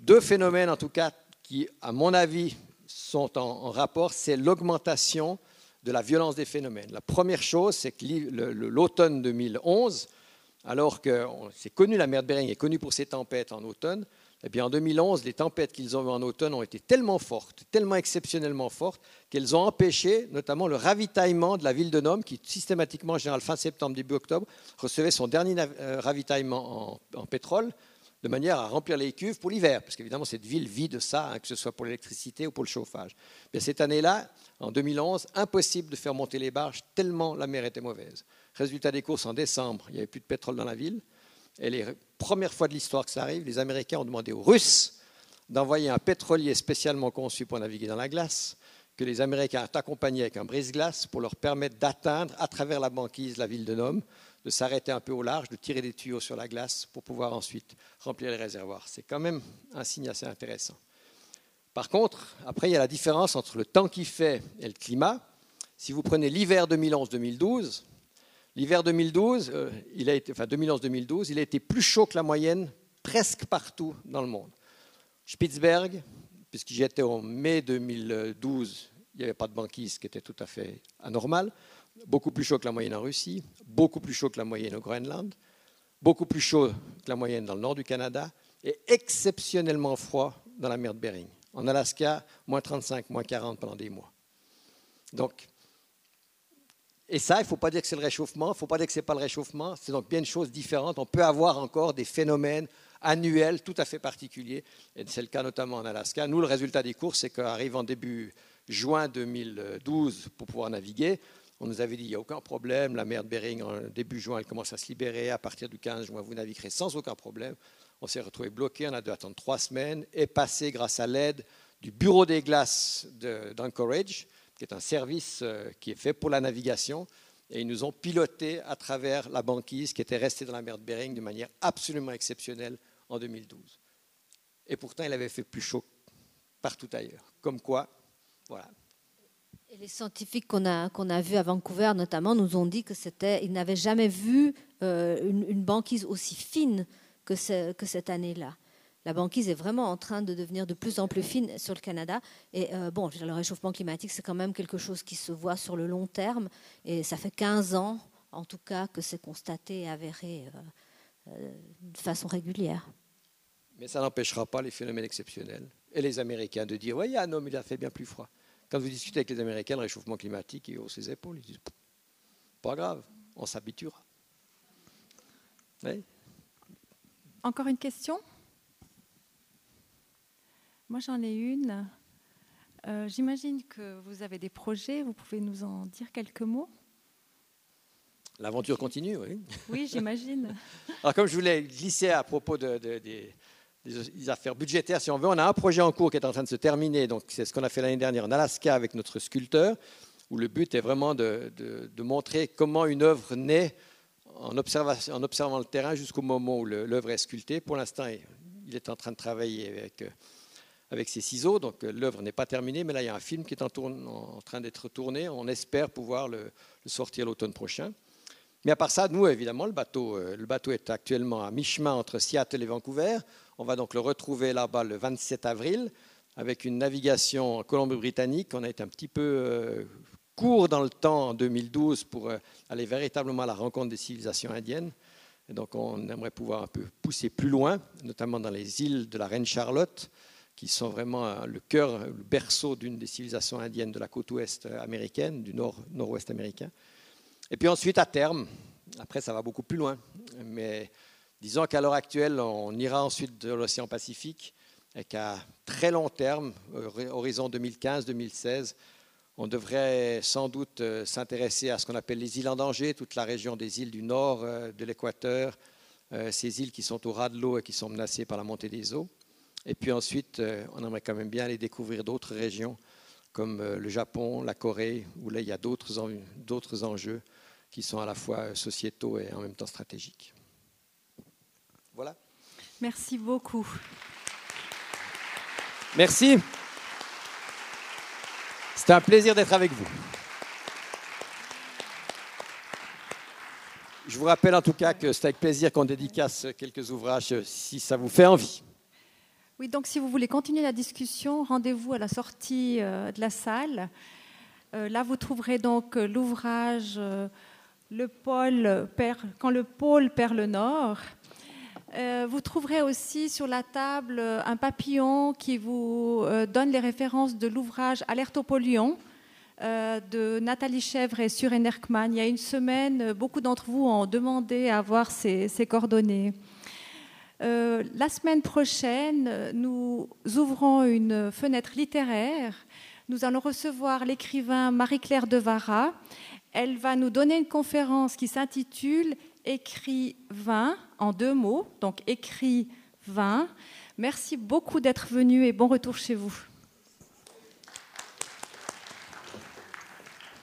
Deux phénomènes, en tout cas, qui, à mon avis, sont en, en rapport, c'est l'augmentation de la violence des phénomènes. La première chose, c'est que l'automne 2011, alors que c'est connu, la mer de Bering est connue pour ses tempêtes en automne, eh bien en 2011, les tempêtes qu'ils ont eues en automne ont été tellement fortes, tellement exceptionnellement fortes, qu'elles ont empêché notamment le ravitaillement de la ville de Nome, qui systématiquement, en général fin septembre, début octobre, recevait son dernier euh, ravitaillement en, pétrole, de manière à remplir les cuves pour l'hiver, parce qu'évidemment cette ville vit de ça, hein, que ce soit pour l'électricité ou pour le chauffage. Mais cette année-là, en 2011, impossible de faire monter les barges tellement la mer était mauvaise. Résultat des courses en décembre, il n'y avait plus de pétrole dans la ville. Et les premières fois de l'histoire que ça arrive, les Américains ont demandé aux Russes d'envoyer un pétrolier spécialement conçu pour naviguer dans la glace, que les Américains ont accompagné avec un brise-glace pour leur permettre d'atteindre à travers la banquise la ville de Nome, de s'arrêter un peu au large, de tirer des tuyaux sur la glace pour pouvoir ensuite remplir les réservoirs. C'est quand même un signe assez intéressant. Par contre, après, il y a la différence entre le temps qu'il fait et le climat. Si vous prenez l'hiver 2011-2012, l'hiver 2012, euh, enfin 2011-2012, il a été plus chaud que la moyenne presque partout dans le monde. Spitzberg, puisque j'y étais en mai 2012, il n'y avait pas de banquise, ce qui était tout à fait anormal. Beaucoup plus chaud que la moyenne en Russie, beaucoup plus chaud que la moyenne au Groenland, beaucoup plus chaud que la moyenne dans le nord du Canada et exceptionnellement froid dans la mer de Bering. En Alaska, moins 35, moins 40 pendant des mois. Donc, et ça, il ne faut pas dire que c'est le réchauffement, il ne faut pas dire que ce n'est pas le réchauffement, c'est donc bien une chose différente. On peut avoir encore des phénomènes annuels tout à fait particuliers, et c'est le cas notamment en Alaska. Nous, le résultat des courses, c'est qu'arrive en début juin 2012 pour pouvoir naviguer. On nous avait dit, il n'y a aucun problème, la mer de Bering, en début juin, elle commence à se libérer. À partir du 15 juin, vous naviguerez sans aucun problème. On s'est retrouvé bloqué, on a dû attendre trois semaines et passer grâce à l'aide du Bureau des glaces d'Anchorage, qui est un service euh, qui est fait pour la navigation. Et ils nous ont piloté à travers la banquise qui était restée dans la mer de Bering de manière absolument exceptionnelle en 2012. Et pourtant, il avait fait plus chaud partout ailleurs. Comme quoi, voilà. Et les scientifiques qu'on a, a vus à Vancouver, notamment, nous ont dit que c'était, n'avaient jamais vu euh, une, banquise aussi fine que, que cette année-là. La banquise est vraiment en train de devenir de plus en plus fine sur le Canada. Et euh, bon, le réchauffement climatique, c'est quand même quelque chose qui se voit sur le long terme. Et ça fait 15 ans, en tout cas, que c'est constaté et avéré euh, euh, de façon régulière. Mais ça n'empêchera pas les phénomènes exceptionnels. Et les Américains de dire, oui, il y a un homme, il a fait bien plus froid. Quand vous discutez avec les Américains, le réchauffement climatique, ils haussent les épaules. Ils disent, pas grave, on s'habituera. Oui. Encore une question? Moi, j'en ai une. Euh, J'imagine que vous avez des projets. Vous pouvez nous en dire quelques mots L'aventure continue, oui. Oui, j'imagine. (laughs) Alors, comme je voulais glisser à propos de- de- des, affaires budgétaires, si on veut, on a un projet en cours qui est en train de se terminer. Donc, c'est ce qu'on a fait l'année dernière en Alaska avec notre sculpteur, où le but est vraiment de, montrer comment une œuvre naît en, observant le terrain jusqu'au moment où l'œuvre est sculptée. Pour l'instant, il- il est en train de travailler avec, euh, avec ses ciseaux, donc euh, l'œuvre n'est pas terminée, mais là, il y a un film qui est en, train d'être tourné. On espère pouvoir le, sortir l'automne prochain. Mais à part ça, nous, évidemment, le bateau, euh, le bateau est actuellement à mi-chemin entre Seattle et Vancouver. On va donc le retrouver là-bas le 27 avril avec une navigation en Colombie-Britannique. On a été un petit peu euh, court dans le temps en 2012 pour aller véritablement à la rencontre des civilisations indiennes. Donc, on aimerait pouvoir un peu pousser plus loin, notamment dans les îles de la Reine Charlotte, qui sont vraiment euh, le cœur, le berceau d'une des civilisations indiennes de la côte ouest américaine, du nord, nord-ouest américain. Et puis ensuite, à terme, après, ça va beaucoup plus loin. Mais disons qu'à l'heure actuelle, on ira ensuite de l'océan Pacifique et qu'à très long terme, hori- horizon 2015-2016, on devrait sans doute euh, s'intéresser à ce qu'on appelle les îles en danger, toute la région des îles du nord euh, de l'équateur, euh, ces îles qui sont au ras de l'eau et qui sont menacées par la montée des eaux. Et puis ensuite, euh, on aimerait quand même bien aller découvrir d'autres régions comme euh, le Japon, la Corée, où là, il y a d'autres en- d'autres enjeux qui sont à la fois sociétaux et en même temps stratégiques. Voilà. Merci beaucoup. Merci. C'était un plaisir d'être avec vous. Je vous rappelle en tout cas que c'est avec plaisir qu'on dédicace quelques ouvrages euh, si ça vous fait envie. Oui, donc si vous voulez continuer la discussion, rendez-vous à la sortie euh, de la salle. Euh, là, vous trouverez donc euh, l'ouvrage le Quand le pôle perd le nord. Vous trouverez aussi sur la table un papillon qui vous donne les références de l'ouvrage Alerte au polluant de Nathalie Chèvre et Suren Erkman. Il y a une semaine, beaucoup d'entre vous ont demandé à avoir ces coordonnées. Euh, la semaine prochaine, nous ouvrons une fenêtre littéraire. Nous allons recevoir l'écrivain Marie-Claire Devara. Elle va nous donner une conférence qui s'intitule Écrivain en deux mots, donc écrivain. Merci beaucoup d'être venu et bon retour chez vous.